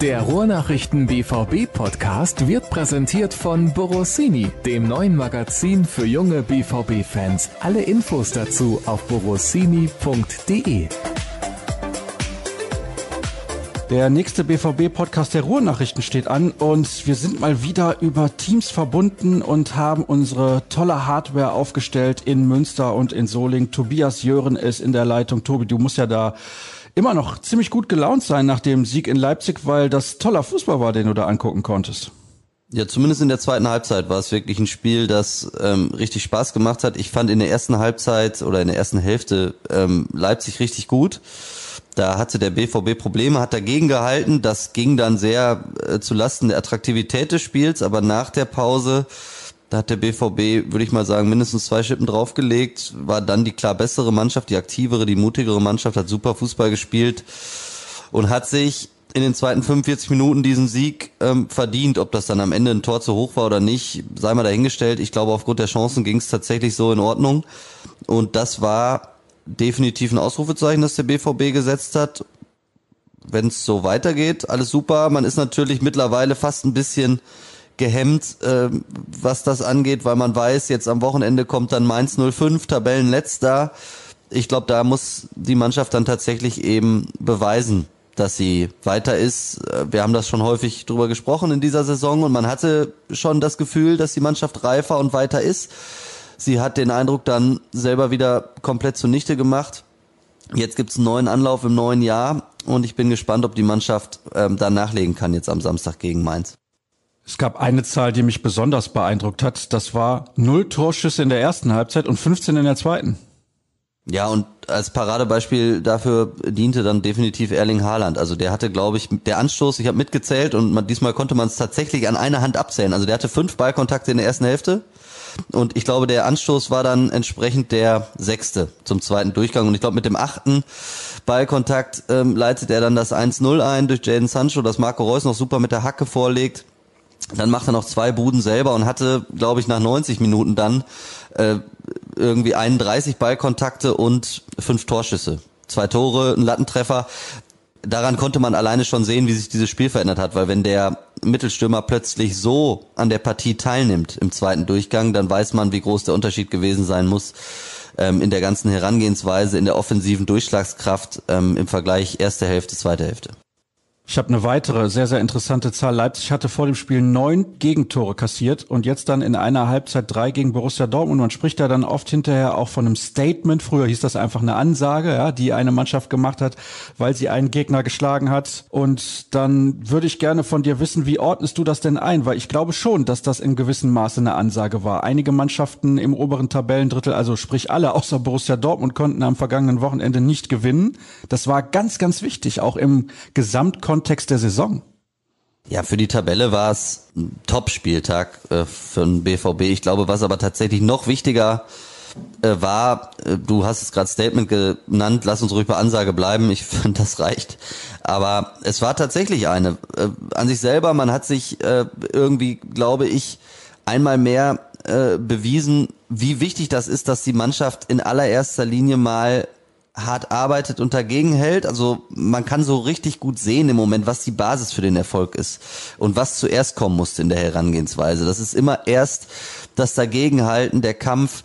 Der Ruhrnachrichten BVB Podcast wird präsentiert von Borossini, dem neuen Magazin für junge BVB Fans. Alle Infos dazu auf borossini.de. Der nächste BVB-Podcast der Ruhrnachrichten steht an und wir sind mal wieder über Teams verbunden und haben unsere tolle Hardware aufgestellt in Münster und in Soling. Tobias Jören ist in der Leitung. Tobi, du musst ja da immer noch ziemlich gut gelaunt sein nach dem Sieg in Leipzig, weil das toller Fußball war, den du da angucken konntest. Ja, zumindest in der zweiten Halbzeit war es wirklich ein Spiel, das ähm, richtig Spaß gemacht hat. Ich fand in der ersten Halbzeit oder in der ersten Hälfte ähm, Leipzig richtig gut. Da hatte der BVB Probleme, hat dagegen gehalten. Das ging dann sehr äh, zu Lasten der Attraktivität des Spiels, aber nach der Pause, da hat der BVB, würde ich mal sagen, mindestens zwei Schippen draufgelegt, war dann die klar bessere Mannschaft, die aktivere, die mutigere Mannschaft, hat super Fußball gespielt und hat sich in den zweiten 45 Minuten diesen Sieg ähm, verdient. Ob das dann am Ende ein Tor zu hoch war oder nicht, sei mal dahingestellt. Ich glaube, aufgrund der Chancen ging es tatsächlich so in Ordnung. Und das war definitiv ein Ausrufezeichen, das der BVB gesetzt hat. Wenn es so weitergeht, alles super. Man ist natürlich mittlerweile fast ein bisschen gehemmt, äh, was das angeht, weil man weiß, jetzt am Wochenende kommt dann Mainz 05, Tabellenletzter. Ich glaube, da muss die Mannschaft dann tatsächlich eben beweisen, dass sie weiter ist. Äh, wir haben das schon häufig drüber gesprochen in dieser Saison und man hatte schon das Gefühl, dass die Mannschaft reifer und weiter ist. Sie hat den Eindruck dann selber wieder komplett zunichte gemacht. Jetzt gibt's einen neuen Anlauf im neuen Jahr und ich bin gespannt, ob die Mannschaft ähm, da nachlegen kann jetzt am Samstag gegen Mainz. Es gab eine Zahl, die mich besonders beeindruckt hat. Das war null Torschüsse in der ersten Halbzeit und 15 in der zweiten. Ja, und als Paradebeispiel dafür diente dann definitiv Erling Haaland. Also der hatte, glaube ich, der Anstoß, ich habe mitgezählt und man, diesmal konnte man es tatsächlich an einer Hand abzählen. Also der hatte fünf Ballkontakte in der ersten Hälfte und ich glaube, der Anstoß war dann entsprechend der sechste zum zweiten Durchgang. Und ich glaube, mit dem achten Ballkontakt ähm, leitet er dann das 1-0 ein durch Jaden Sancho, das Marco Reus noch super mit der Hacke vorlegt. Dann macht er noch zwei Buden selber und hatte, glaube ich, nach 90 Minuten dann äh, irgendwie 31 Ballkontakte und fünf Torschüsse. Zwei Tore, ein Lattentreffer daran konnte man alleine schon sehen, wie sich dieses Spiel verändert hat, weil wenn der Mittelstürmer plötzlich so an der Partie teilnimmt im zweiten Durchgang, dann weiß man, wie groß der Unterschied gewesen sein muss ähm, in der ganzen Herangehensweise, in der offensiven Durchschlagskraft ähm, im Vergleich erste Hälfte, zweite Hälfte. Ich habe eine weitere sehr, sehr interessante Zahl. Leipzig hatte vor dem Spiel neun Gegentore kassiert und jetzt dann in einer Halbzeit drei gegen Borussia Dortmund. Man spricht da dann oft hinterher auch von einem Statement. Früher hieß das einfach eine Ansage, ja, die eine Mannschaft gemacht hat, weil sie einen Gegner geschlagen hat. Und dann würde ich gerne von dir wissen, wie ordnest du das denn ein? Weil ich glaube schon, dass das in gewissem Maße eine Ansage war. Einige Mannschaften im oberen Tabellendrittel, also sprich alle außer Borussia Dortmund, konnten am vergangenen Wochenende nicht gewinnen. Das war ganz, ganz wichtig, auch im Gesamtkontext Kontext der Saison. Ja, für die Tabelle war es ein Top-Spieltag äh, für den BVB. Ich glaube, was aber tatsächlich noch wichtiger äh, war, äh, du hast es gerade Statement genannt, lass uns ruhig bei Ansage bleiben, ich finde, das reicht. Aber es war tatsächlich eine. An sich selber, man hat sich irgendwie, glaube ich, einmal mehr bewiesen, wie wichtig das ist, dass die Mannschaft in allererster Linie mal hart arbeitet und dagegen hält. Also man kann so richtig gut sehen im Moment, was die Basis für den Erfolg ist und was zuerst kommen musste in der Herangehensweise. Das ist immer erst das Dagegenhalten, der Kampf,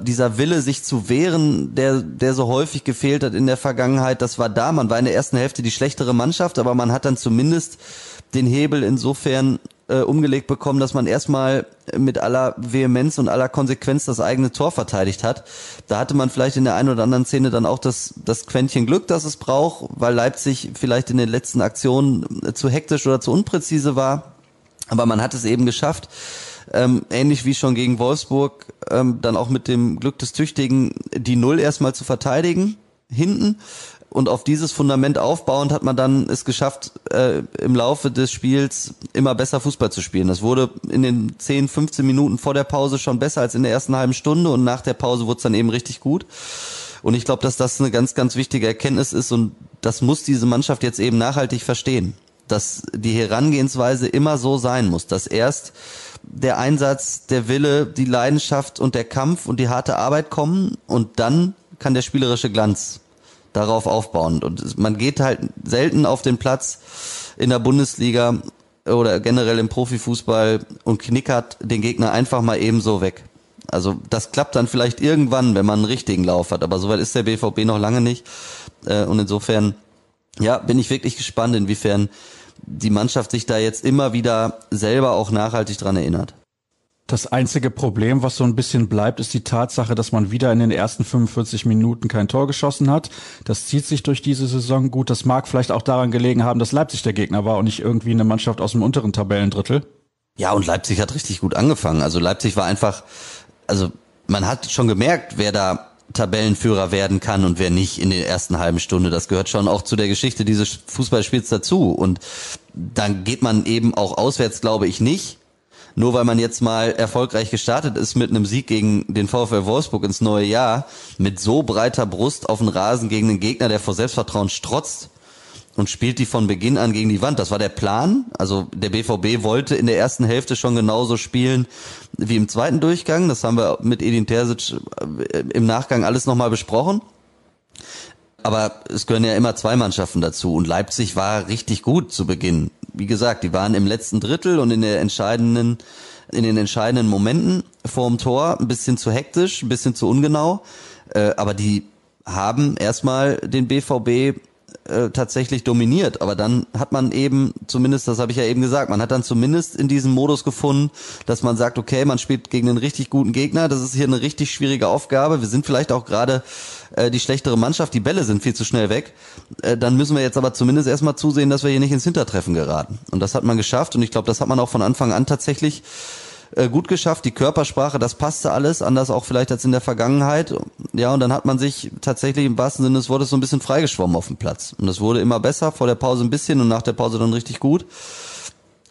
dieser Wille, sich zu wehren, der, der so häufig gefehlt hat in der Vergangenheit, das war da. Man war in der ersten Hälfte die schlechtere Mannschaft, aber man hat dann zumindest den Hebel insofern äh, umgelegt bekommen, dass man erstmal mit aller Vehemenz und aller Konsequenz das eigene Tor verteidigt hat. Da hatte man vielleicht in der einen oder anderen Szene dann auch das, das Quäntchen Glück, das es braucht, weil Leipzig vielleicht in den letzten Aktionen äh, zu hektisch oder zu unpräzise war. Aber man hat es eben geschafft, ähm, ähnlich wie schon gegen Wolfsburg, ähm, dann auch mit dem Glück des Tüchtigen die Null erstmal zu verteidigen hinten und auf dieses Fundament aufbauend hat man dann es geschafft, äh, im Laufe des Spiels immer besser Fußball zu spielen. Das wurde in den 10, 15 Minuten vor der Pause schon besser als in der ersten halben Stunde und nach der Pause wurde es dann eben richtig gut. Und ich glaube, dass das eine ganz, ganz wichtige Erkenntnis ist und das muss diese Mannschaft jetzt eben nachhaltig verstehen. Dass die Herangehensweise immer so sein muss, dass erst der Einsatz, der Wille, die Leidenschaft und der Kampf und die harte Arbeit kommen und dann kann der spielerische Glanz darauf aufbauen. Und man geht halt selten auf den Platz in der Bundesliga oder generell im Profifußball und knickert den Gegner einfach mal ebenso weg. Also das klappt dann vielleicht irgendwann, wenn man einen richtigen Lauf hat, aber soweit ist der BVB noch lange nicht. Äh, und insofern, ja, bin ich wirklich gespannt, inwiefern die Mannschaft sich da jetzt immer wieder selber auch nachhaltig dran erinnert. Das einzige Problem, was so ein bisschen bleibt, ist die Tatsache, dass man wieder in den ersten 45 Minuten kein Tor geschossen hat. Das zieht sich durch diese Saison gut. Das mag vielleicht auch daran gelegen haben, dass Leipzig der Gegner war und nicht irgendwie eine Mannschaft aus dem unteren Tabellendrittel. Ja, und Leipzig hat richtig gut angefangen. Also Leipzig war einfach, also man hat schon gemerkt, wer da Tabellenführer werden kann und wer nicht in der ersten halben Stunde. Das gehört schon auch zu der Geschichte dieses Fußballspiels dazu. Und dann geht man eben auch auswärts, glaube ich, nicht nur weil man jetzt mal erfolgreich gestartet ist mit einem Sieg gegen den VfL Wolfsburg ins neue Jahr, mit so breiter Brust auf den Rasen gegen einen Gegner, der vor Selbstvertrauen strotzt und spielt die von Beginn an gegen die Wand. Das war der Plan. Also der BVB wollte in der ersten Hälfte schon genauso spielen wie im zweiten Durchgang. Das haben wir mit Edin Terzic äh, im Nachgang alles nochmal besprochen. Aber es gehören ja immer zwei Mannschaften dazu und Leipzig war richtig gut zu Beginn wie gesagt, die waren im letzten Drittel und in der entscheidenden, in den entscheidenden Momenten vorm Tor ein bisschen zu hektisch, ein bisschen zu ungenau. Äh, aber die haben erstmal den BVB äh, tatsächlich dominiert. Aber dann hat man eben, zumindest, das habe ich ja eben gesagt, man hat dann zumindest in diesem Modus gefunden, dass man sagt, okay, man spielt gegen einen richtig guten Gegner, das ist hier eine richtig schwierige Aufgabe. Wir sind vielleicht auch gerade äh, die schlechtere Mannschaft, die Bälle sind viel zu schnell weg. Äh, dann müssen wir jetzt aber zumindest erstmal zusehen, dass wir hier nicht ins Hintertreffen geraten. Und das hat man geschafft und ich glaube, das hat man auch von Anfang an tatsächlich äh, gut geschafft. Die Körpersprache, das passte alles, anders auch vielleicht als in der Vergangenheit. Ja, und dann hat man sich tatsächlich im wahrsten Sinne des Wortes so ein bisschen freigeschwommen auf dem Platz. Und das wurde immer besser, vor der Pause ein bisschen und nach der Pause dann richtig gut.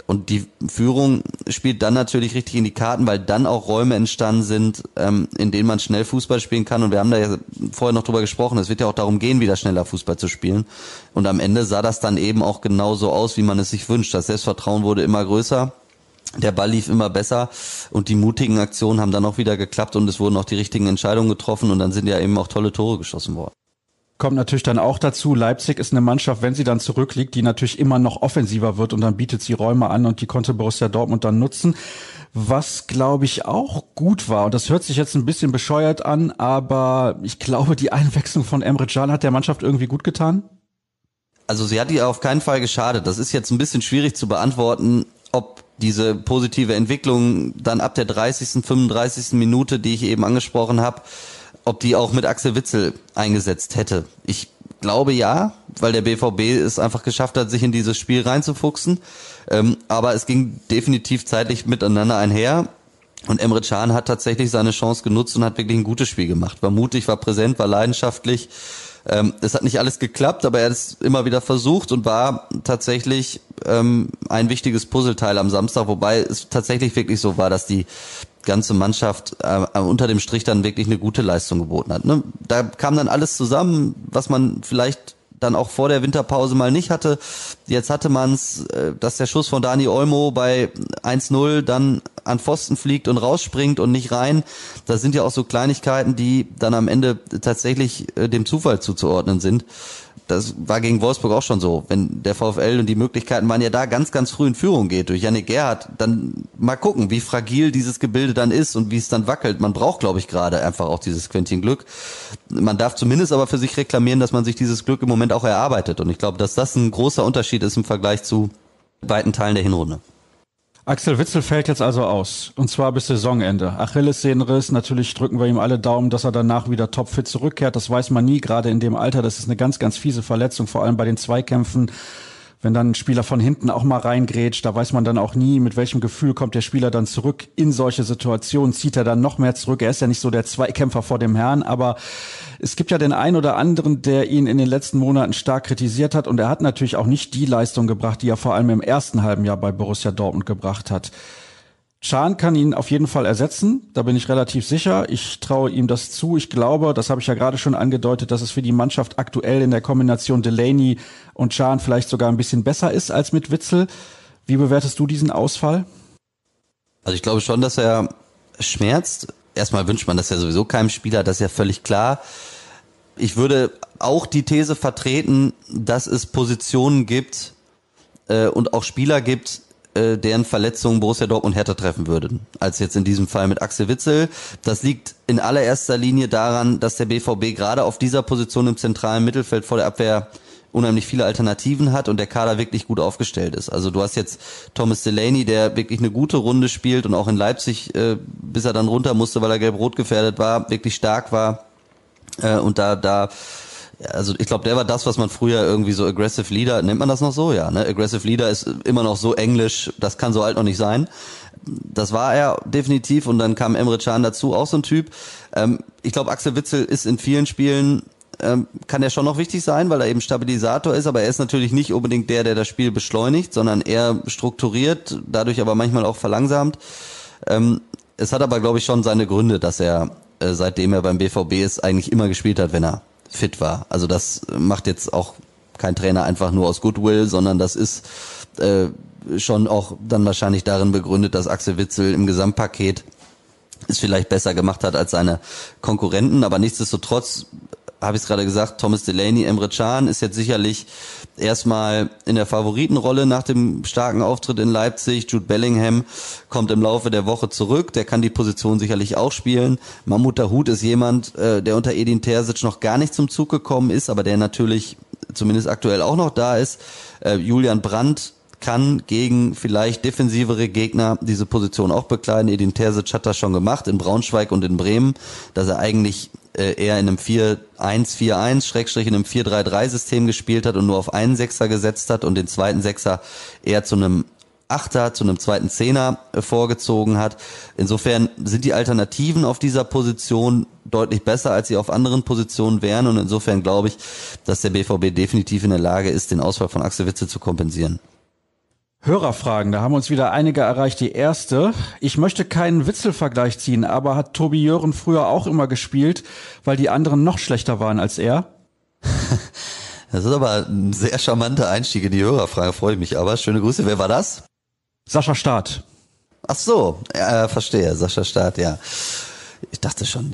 Und die Führung spielt dann natürlich richtig in die Karten, weil dann auch Räume entstanden sind, ähm, in denen man schnell Fußball spielen kann. Und wir haben da ja vorher noch drüber gesprochen, es wird ja auch darum gehen, wieder schneller Fußball zu spielen. Und am Ende sah das dann eben auch genauso aus, wie man es sich wünscht. Das Selbstvertrauen wurde immer größer der Ball lief immer besser und die mutigen Aktionen haben dann auch wieder geklappt und es wurden auch die richtigen Entscheidungen getroffen und dann sind ja eben auch tolle Tore geschossen worden. Kommt natürlich dann auch dazu, Leipzig ist eine Mannschaft, wenn sie dann zurückliegt, die natürlich immer noch offensiver wird und dann bietet sie Räume an und die konnte Borussia Dortmund dann nutzen. Was, glaube ich, auch gut war, und das hört sich jetzt ein bisschen bescheuert an, aber ich glaube, die Einwechslung von Emre Can hat der Mannschaft irgendwie gut getan. Also sie hat ihr auf keinen Fall geschadet. Das ist jetzt ein bisschen schwierig zu beantworten, ob diese positive Entwicklung dann ab der 30., 35. Minute, die ich eben angesprochen habe, ob die auch mit Axel Witzel eingesetzt hätte. Ich glaube ja, weil der BVB es einfach geschafft hat, sich in dieses Spiel reinzufuchsen. Ähm, aber es ging definitiv zeitlich miteinander einher. Und Emre Can hat tatsächlich seine Chance genutzt und hat wirklich ein gutes Spiel gemacht. War mutig, war präsent, war leidenschaftlich. Ähm, es hat nicht alles geklappt, aber er hat es immer wieder versucht und war tatsächlich ähm, ein wichtiges Puzzleteil am Samstag, wobei es tatsächlich wirklich so war, dass die ganze Mannschaft äh, unter dem Strich dann wirklich eine gute Leistung geboten hat. Ne? Da kam dann alles zusammen, was man vielleicht dann auch vor der Winterpause mal nicht hatte. Jetzt hatte man es, äh, dass der Schuss von Dani Olmo bei 1-0 dann an Pfosten fliegt und rausspringt und nicht rein. Das sind ja auch so Kleinigkeiten, die dann am Ende tatsächlich äh, dem Zufall zuzuordnen sind das war gegen Wolfsburg auch schon so. Wenn der VfL und die Möglichkeiten waren ja da ganz, ganz früh in Führung geht durch Yannick Gerhardt, dann mal gucken, wie fragil dieses Gebilde dann ist und wie es dann wackelt. Man braucht, glaube ich, gerade einfach auch dieses Quäntchen Glück. Man darf zumindest aber für sich reklamieren, dass man sich dieses Glück im Moment auch erarbeitet. Und ich glaube, dass das ein großer Unterschied ist im Vergleich zu weiten Teilen der Hinrunde. Axel Witzel fällt jetzt also aus. Und zwar bis Saisonende. Achillessehnenriss. Natürlich drücken wir ihm alle Daumen, dass er danach wieder topfit zurückkehrt. Das weiß man nie, gerade in dem Alter. Das ist eine ganz, ganz fiese Verletzung, vor allem bei den Zweikämpfen wenn dann ein Spieler von hinten auch mal reingrätscht, da weiß man dann auch nie, mit welchem Gefühl kommt der Spieler dann zurück in solche Situationen, zieht er dann noch mehr zurück. Er ist ja nicht so der Zweikämpfer vor dem Herrn, aber es gibt ja den einen oder anderen, der ihn in den letzten Monaten stark kritisiert hat und er hat natürlich auch nicht die Leistung gebracht, die er vor allem im ersten halben Jahr bei Borussia Dortmund gebracht hat. Chan kann ihn auf jeden Fall ersetzen, da bin ich relativ sicher. Ich traue ihm das zu. Ich glaube, das habe ich ja gerade schon angedeutet, dass es für die Mannschaft aktuell in der Kombination Delaney und Chan vielleicht sogar ein bisschen besser ist als mit Witzel. Wie bewertest du diesen Ausfall? Also ich glaube schon, dass er schmerzt. Erstmal wünscht man das ja sowieso keinem Spieler, das ist ja völlig klar. Ich würde auch die These vertreten, dass es Positionen gibt, äh, und auch Spieler gibt, äh, deren Verletzungen Borussia Dortmund härter treffen würden, als jetzt in diesem Fall mit Axel Witzel. Das liegt in allererster Linie daran, dass der BVB gerade auf dieser Position im zentralen Mittelfeld vor der Abwehr unheimlich viele Alternativen hat und der Kader wirklich gut aufgestellt ist. Also du hast jetzt Thomas Delaney, der wirklich eine gute Runde spielt und auch in Leipzig, äh, bis er dann runter musste, weil er gelb-rot gefährdet war, wirklich stark war. Äh, und da, da also ich glaube, der war das, was man früher irgendwie so Aggressive Leader, nennt man das noch so? Ja, ne? Aggressive Leader ist immer noch so englisch, das kann so alt noch nicht sein. Das war er definitiv und dann kam Emre Can dazu, auch so ein Typ. Ähm, ich glaube, Axel Witzel ist in vielen Spielen ähm, kann er schon noch wichtig sein, weil er eben Stabilisator ist, aber er ist natürlich nicht unbedingt der, der das Spiel beschleunigt, sondern eher strukturiert, dadurch aber manchmal auch verlangsamt. Ähm, es hat aber, glaube ich, schon seine Gründe, dass er, äh, seitdem er beim BVB ist, eigentlich immer gespielt hat, wenn er fit war. Also das macht jetzt auch kein Trainer einfach nur aus Goodwill, sondern das ist äh, schon auch dann wahrscheinlich darin begründet, dass Axel Witzel im Gesamtpaket es vielleicht besser gemacht hat als seine Konkurrenten, aber nichtsdestotrotz habe ich es gerade gesagt, Thomas Delaney, Emre Can ist jetzt sicherlich erstmal in der Favoritenrolle nach dem starken Auftritt in Leipzig. Jude Bellingham kommt im Laufe der Woche zurück, der kann die Position sicherlich auch spielen. Mahmoud Dahoud ist jemand, äh, der unter Edin Terzic noch gar nicht zum Zug gekommen ist, aber der natürlich zumindest aktuell auch noch da ist. Äh, Julian Brandt kann gegen vielleicht defensivere Gegner diese Position auch bekleiden. Edin Terzic hat das schon gemacht in Braunschweig und in Bremen, dass er eigentlich äh, eher in einem 4-1-4-1, Schrägstrich in einem 4-3-3-System gespielt hat und nur auf einen Sechser gesetzt hat und den zweiten Sechser eher zu einem Achter, zu einem zweiten Zehner äh, vorgezogen hat. Insofern sind die Alternativen auf dieser Position deutlich besser, als sie auf anderen Positionen wären und insofern glaube ich, dass der BVB definitiv in der Lage ist, den Ausfall von Axel Witze zu kompensieren. Hörerfragen, da haben uns wieder einige erreicht. Die erste, ich möchte keinen Witzelvergleich ziehen, aber hat Tobi Jören früher auch immer gespielt, weil die anderen noch schlechter waren als er? Das ist aber ein sehr charmanter Einstieg in die Hörerfrage, freue ich mich aber. Schöne Grüße, wer war das? Sascha Staat. Ach so, ja, verstehe, Sascha Staat, ja. Ich dachte schon,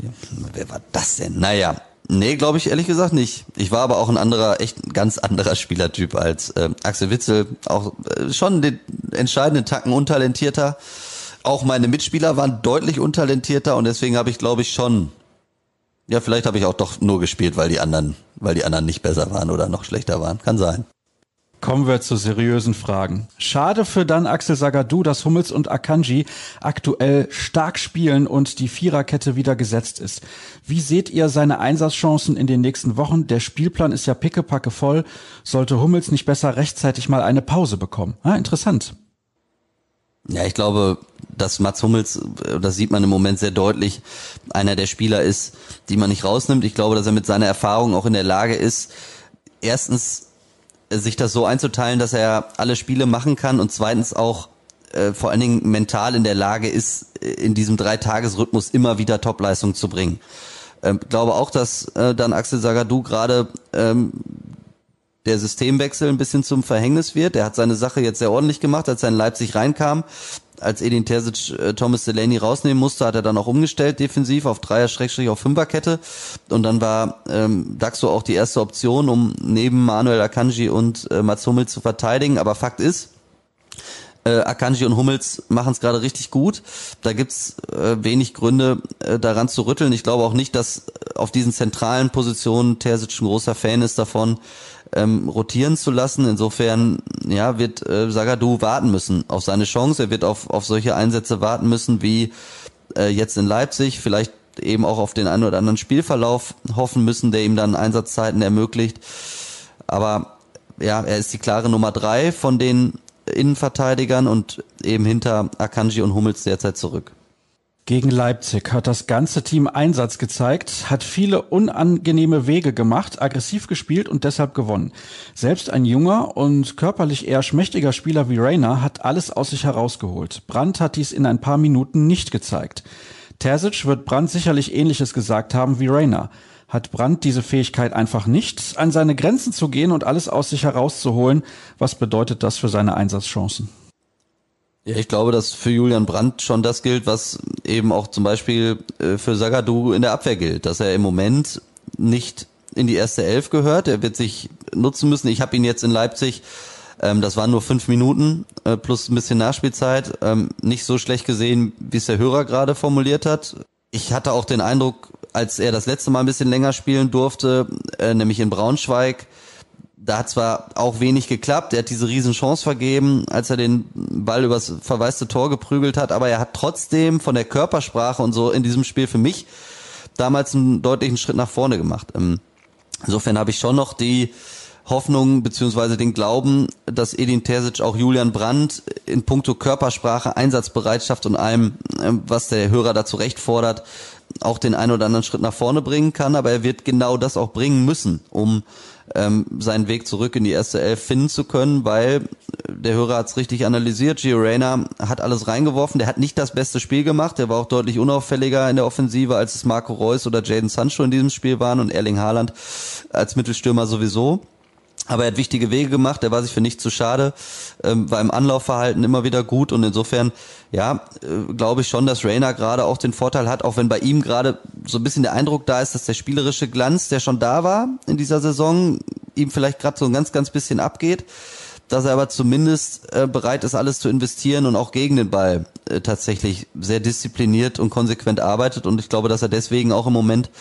wer war das denn? Naja, Nee, glaube ich ehrlich gesagt nicht. Ich war aber auch ein anderer, echt ein ganz anderer Spielertyp als äh, Axel Witzel. Auch äh, schon den entscheidenden Tacken untalentierter. Auch meine Mitspieler waren deutlich untalentierter und deswegen habe ich, glaube ich, schon. Ja, vielleicht habe ich auch doch nur gespielt, weil die anderen, weil die anderen nicht besser waren oder noch schlechter waren. Kann sein. Kommen wir zu seriösen Fragen. Schade für dann Axel Sagadou, dass Hummels und Akanji aktuell stark spielen und die Viererkette wieder gesetzt ist. Wie seht ihr seine Einsatzchancen in den nächsten Wochen? Der Spielplan ist ja pickepacke voll. Sollte Hummels nicht besser rechtzeitig mal eine Pause bekommen? Ah, interessant. Ja, ich glaube, dass Mats Hummels, das sieht man im Moment sehr deutlich, einer der Spieler ist, die man nicht rausnimmt. Ich glaube, dass er mit seiner Erfahrung auch in der Lage ist, erstens sich das so einzuteilen, dass er alle Spiele machen kann und zweitens auch äh, vor allen Dingen mental in der Lage ist, äh, in diesem Dreitagesrhythmus immer wieder Topleistung zu bringen. Ähm, glaube auch, dass äh, dann Axel Sagadou gerade ähm, der Systemwechsel ein bisschen zum Verhängnis wird. Er hat seine Sache jetzt sehr ordentlich gemacht, als er in Leipzig reinkam als Edin Terzic äh, Thomas Delaney rausnehmen musste, hat er dann auch umgestellt defensiv auf Dreier Schrägstrich auf Fünferkette und dann war ähm, Daxo auch die erste Option, um neben Manuel Akanji und äh, Mats Hummels zu verteidigen. Aber Fakt ist, äh, Akanji und Hummels machen es gerade richtig gut. Da gibt's äh, wenig Gründe, äh, daran zu rütteln. Ich glaube auch nicht, dass auf diesen zentralen Positionen Terzic ein großer Fan ist davon, ähm, rotieren zu lassen. Insofern ja, wird äh, Sagadu warten müssen auf seine Chance. Er wird auf, auf solche Einsätze warten müssen wie äh, jetzt in Leipzig, vielleicht eben auch auf den einen oder anderen Spielverlauf hoffen müssen, der ihm dann Einsatzzeiten ermöglicht. Aber ja, er ist die klare Nummer drei von den Innenverteidigern und eben hinter Akanji und Hummels derzeit zurück. Gegen Leipzig hat das ganze Team Einsatz gezeigt, hat viele unangenehme Wege gemacht, aggressiv gespielt und deshalb gewonnen. Selbst ein junger und körperlich eher schmächtiger Spieler wie Rainer hat alles aus sich herausgeholt. Brandt hat dies in ein paar Minuten nicht gezeigt. Terzic wird Brandt sicherlich ähnliches gesagt haben wie Rainer. Hat Brandt diese Fähigkeit einfach nicht, an seine Grenzen zu gehen und alles aus sich herauszuholen? Was bedeutet das für seine Einsatzchancen? Ja, ich glaube, dass für Julian Brandt schon das gilt, was eben auch zum Beispiel äh, für Sagadu in der Abwehr gilt, dass er im Moment nicht in die erste Elf gehört. Er wird sich nutzen müssen. Ich habe ihn jetzt in Leipzig Ähm, das waren nur fünf Minuten äh, plus ein bisschen Nachspielzeit. Ähm, nicht so schlecht gesehen, wie es der Hörer gerade formuliert hat. Ich hatte auch den Eindruck, als er das letzte Mal ein bisschen länger spielen durfte, äh, nämlich in Braunschweig, da hat zwar auch wenig geklappt, er hat diese riesen Chance vergeben, als er den Ball übers verwaiste Tor geprügelt hat, aber er hat trotzdem von der Körpersprache und so in diesem Spiel für mich damals einen deutlichen Schritt nach vorne gemacht. Ähm, insofern habe ich schon noch die Hoffnung beziehungsweise den Glauben, dass Edin Terzic auch Julian Brandt in puncto Körpersprache, Einsatzbereitschaft und allem, ähm, was der Hörer dazu recht fordert, auch den einen oder anderen Schritt nach vorne bringen kann. Aber er wird genau das auch bringen müssen, um ähm, seinen Weg zurück in die erste Elf finden zu können, weil äh, der Hörer hat es richtig analysiert. Gio Reyna hat alles reingeworfen. Der hat nicht das beste Spiel gemacht. Der war auch deutlich unauffälliger in der Offensive, als es Marco Reus oder Jaden Sancho in diesem Spiel waren und Erling Haaland als Mittelstürmer sowieso. Aber er hat wichtige Wege gemacht, er war sich für nichts zu schade, ähm, war im Anlaufverhalten immer wieder gut und insofern, ja, äh, glaube ich schon, dass Rainer gerade auch den Vorteil hat, auch wenn bei ihm gerade so ein bisschen der Eindruck da ist, dass der spielerische Glanz, der schon da war in dieser Saison, ihm vielleicht gerade so ein ganz, ganz bisschen abgeht, dass er aber zumindest äh, bereit ist, alles zu investieren und auch gegen den Ball äh, tatsächlich sehr diszipliniert und konsequent arbeitet und ich glaube, dass er deswegen auch im Moment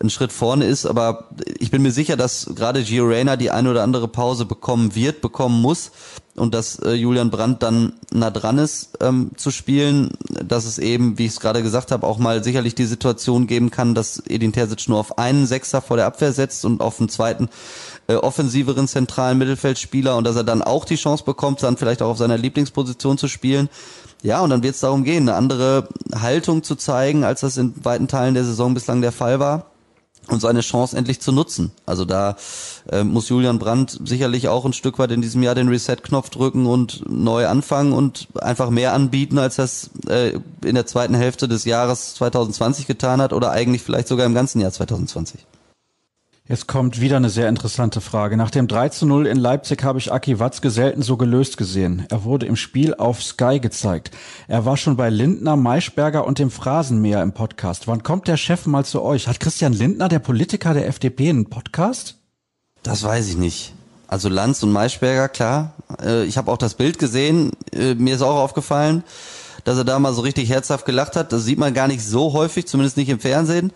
ein Schritt vorne ist, aber ich bin mir sicher, dass gerade Gio Reyna die eine oder andere Pause bekommen wird, bekommen muss und dass äh, Julian Brandt dann nah dran ist ähm, zu spielen, dass es eben, wie ich es gerade gesagt habe, auch mal sicherlich die Situation geben kann, dass Edin Terzic nur auf einen Sechser vor der Abwehr setzt und auf einen zweiten äh, offensiveren zentralen Mittelfeldspieler und dass er dann auch die Chance bekommt, dann vielleicht auch auf seiner Lieblingsposition zu spielen. Ja, und dann wird es darum gehen, eine andere Haltung zu zeigen, als das in weiten Teilen der Saison bislang der Fall war und seine Chance endlich zu nutzen. Also da äh, muss Julian Brandt sicherlich auch ein Stück weit in diesem Jahr den Reset-Knopf drücken und neu anfangen und einfach mehr anbieten, als er es äh, in der zweiten Hälfte des Jahres 2020 getan hat oder eigentlich vielleicht sogar im ganzen Jahr 2020. Jetzt kommt wieder eine sehr interessante Frage. Nach dem 3 zu 0 in Leipzig habe ich Aki Watzke selten so gelöst gesehen. Er wurde im Spiel auf Sky gezeigt. Er war schon bei Lindner, Maischberger und dem Phrasenmäher im Podcast. Wann kommt der Chef mal zu euch? Hat Christian Lindner, der Politiker der FDP, einen Podcast? Das weiß ich nicht. Also Lanz und Maischberger, klar. Äh, ich habe auch das Bild gesehen. Äh, mir ist auch aufgefallen, dass er da mal so richtig herzhaft gelacht hat. Das sieht man gar nicht so häufig, zumindest nicht im Fernsehen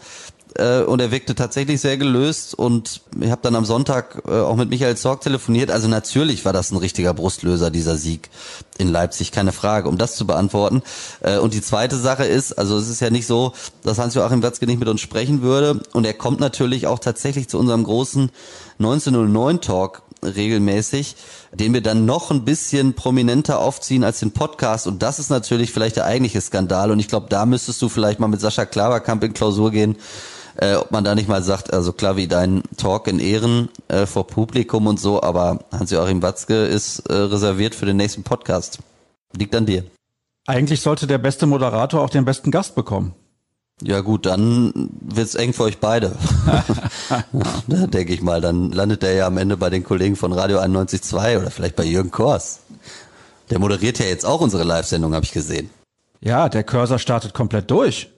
äh, und er wirkte tatsächlich sehr gelöst und ich habe dann am Sonntag äh, auch mit Michael Zorg telefoniert. Also natürlich war das ein richtiger Brustlöser, dieser Sieg in Leipzig, keine Frage, um das zu beantworten. Äh, und die zweite Sache ist, also es ist ja nicht so, dass Hans-Joachim Watzke nicht mit uns sprechen würde und er kommt natürlich auch tatsächlich zu unserem großen 1909 Talk regelmäßig, den wir dann noch ein bisschen prominenter aufziehen als den Podcast. Und das ist natürlich vielleicht der eigentliche Skandal. Und ich glaube, da müsstest du vielleicht mal mit Sascha Klaverkamp in Klausur gehen, äh, ob man da nicht mal sagt, also klar wie dein Talk in Ehren äh, vor Publikum und so, aber Hans-Joachim Watzke ist äh, reserviert für den nächsten Podcast. Liegt an dir. Eigentlich sollte der beste Moderator auch den besten Gast bekommen. Ja gut, dann wird's eng für euch beide. da denke ich mal, dann landet der ja am Ende bei den Kollegen von Radio 91.2 oder vielleicht bei Jürgen Kors. Der moderiert ja jetzt auch unsere Live-Sendung, habe ich gesehen. Ja, der Cursor startet komplett durch.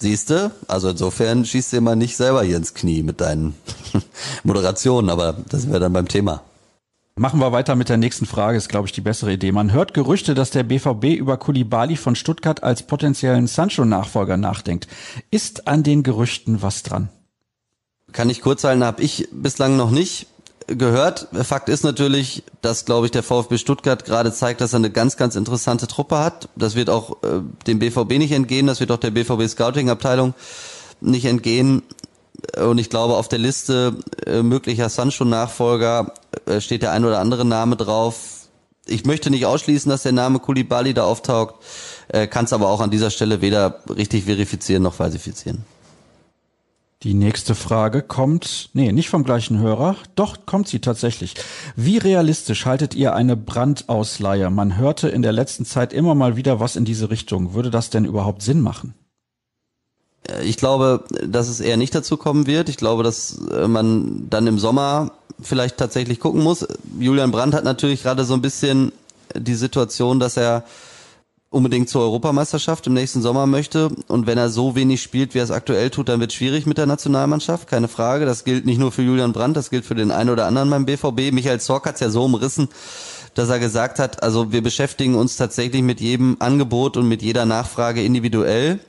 Siehste, also insofern schießt du mal nicht selber hier ins Knie mit deinen Moderationen, aber das sind wir dann beim Thema. Machen wir weiter mit der nächsten Frage, ist glaube ich die bessere Idee. Man hört Gerüchte, dass der BVB über Kulibali von Stuttgart als potenziellen Sancho-Nachfolger nachdenkt. Ist an den Gerüchten was dran? Kann ich kurz halten, habe ich bislang noch nicht gehört. Fakt ist natürlich, dass, glaube ich, der VfB Stuttgart gerade zeigt, dass er eine ganz, ganz interessante Truppe hat. Das wird auch äh, dem BVB nicht entgehen, das wird auch der BVB Scouting Abteilung nicht entgehen. Und ich glaube, auf der Liste äh, möglicher Sancho-Nachfolger äh, steht der ein oder andere Name drauf. Ich möchte nicht ausschließen, dass der Name Kulibali da auftaucht, äh, kann es aber auch an dieser Stelle weder richtig verifizieren noch falsifizieren. Die nächste Frage kommt, nee, nicht vom gleichen Hörer, doch kommt sie tatsächlich. Wie realistisch haltet ihr eine Brandausleihe? Man hörte in der letzten Zeit immer mal wieder was in diese Richtung. Würde das denn überhaupt Sinn machen? Ich glaube, dass es eher nicht dazu kommen wird. Ich glaube, dass äh, man dann im Sommer vielleicht tatsächlich gucken muss. Julian Brandt hat natürlich gerade so ein bisschen die Situation, dass er unbedingt zur Europameisterschaft im nächsten Sommer möchte. Und wenn er so wenig spielt, wie er es aktuell tut, dann wird es schwierig mit der Nationalmannschaft, keine Frage. Das gilt nicht nur für Julian Brandt, das gilt für den einen oder anderen beim BVB. Michael Zorc hat es ja so umrissen, dass er gesagt hat, also wir beschäftigen uns tatsächlich mit jedem Angebot und mit jeder Nachfrage individuell.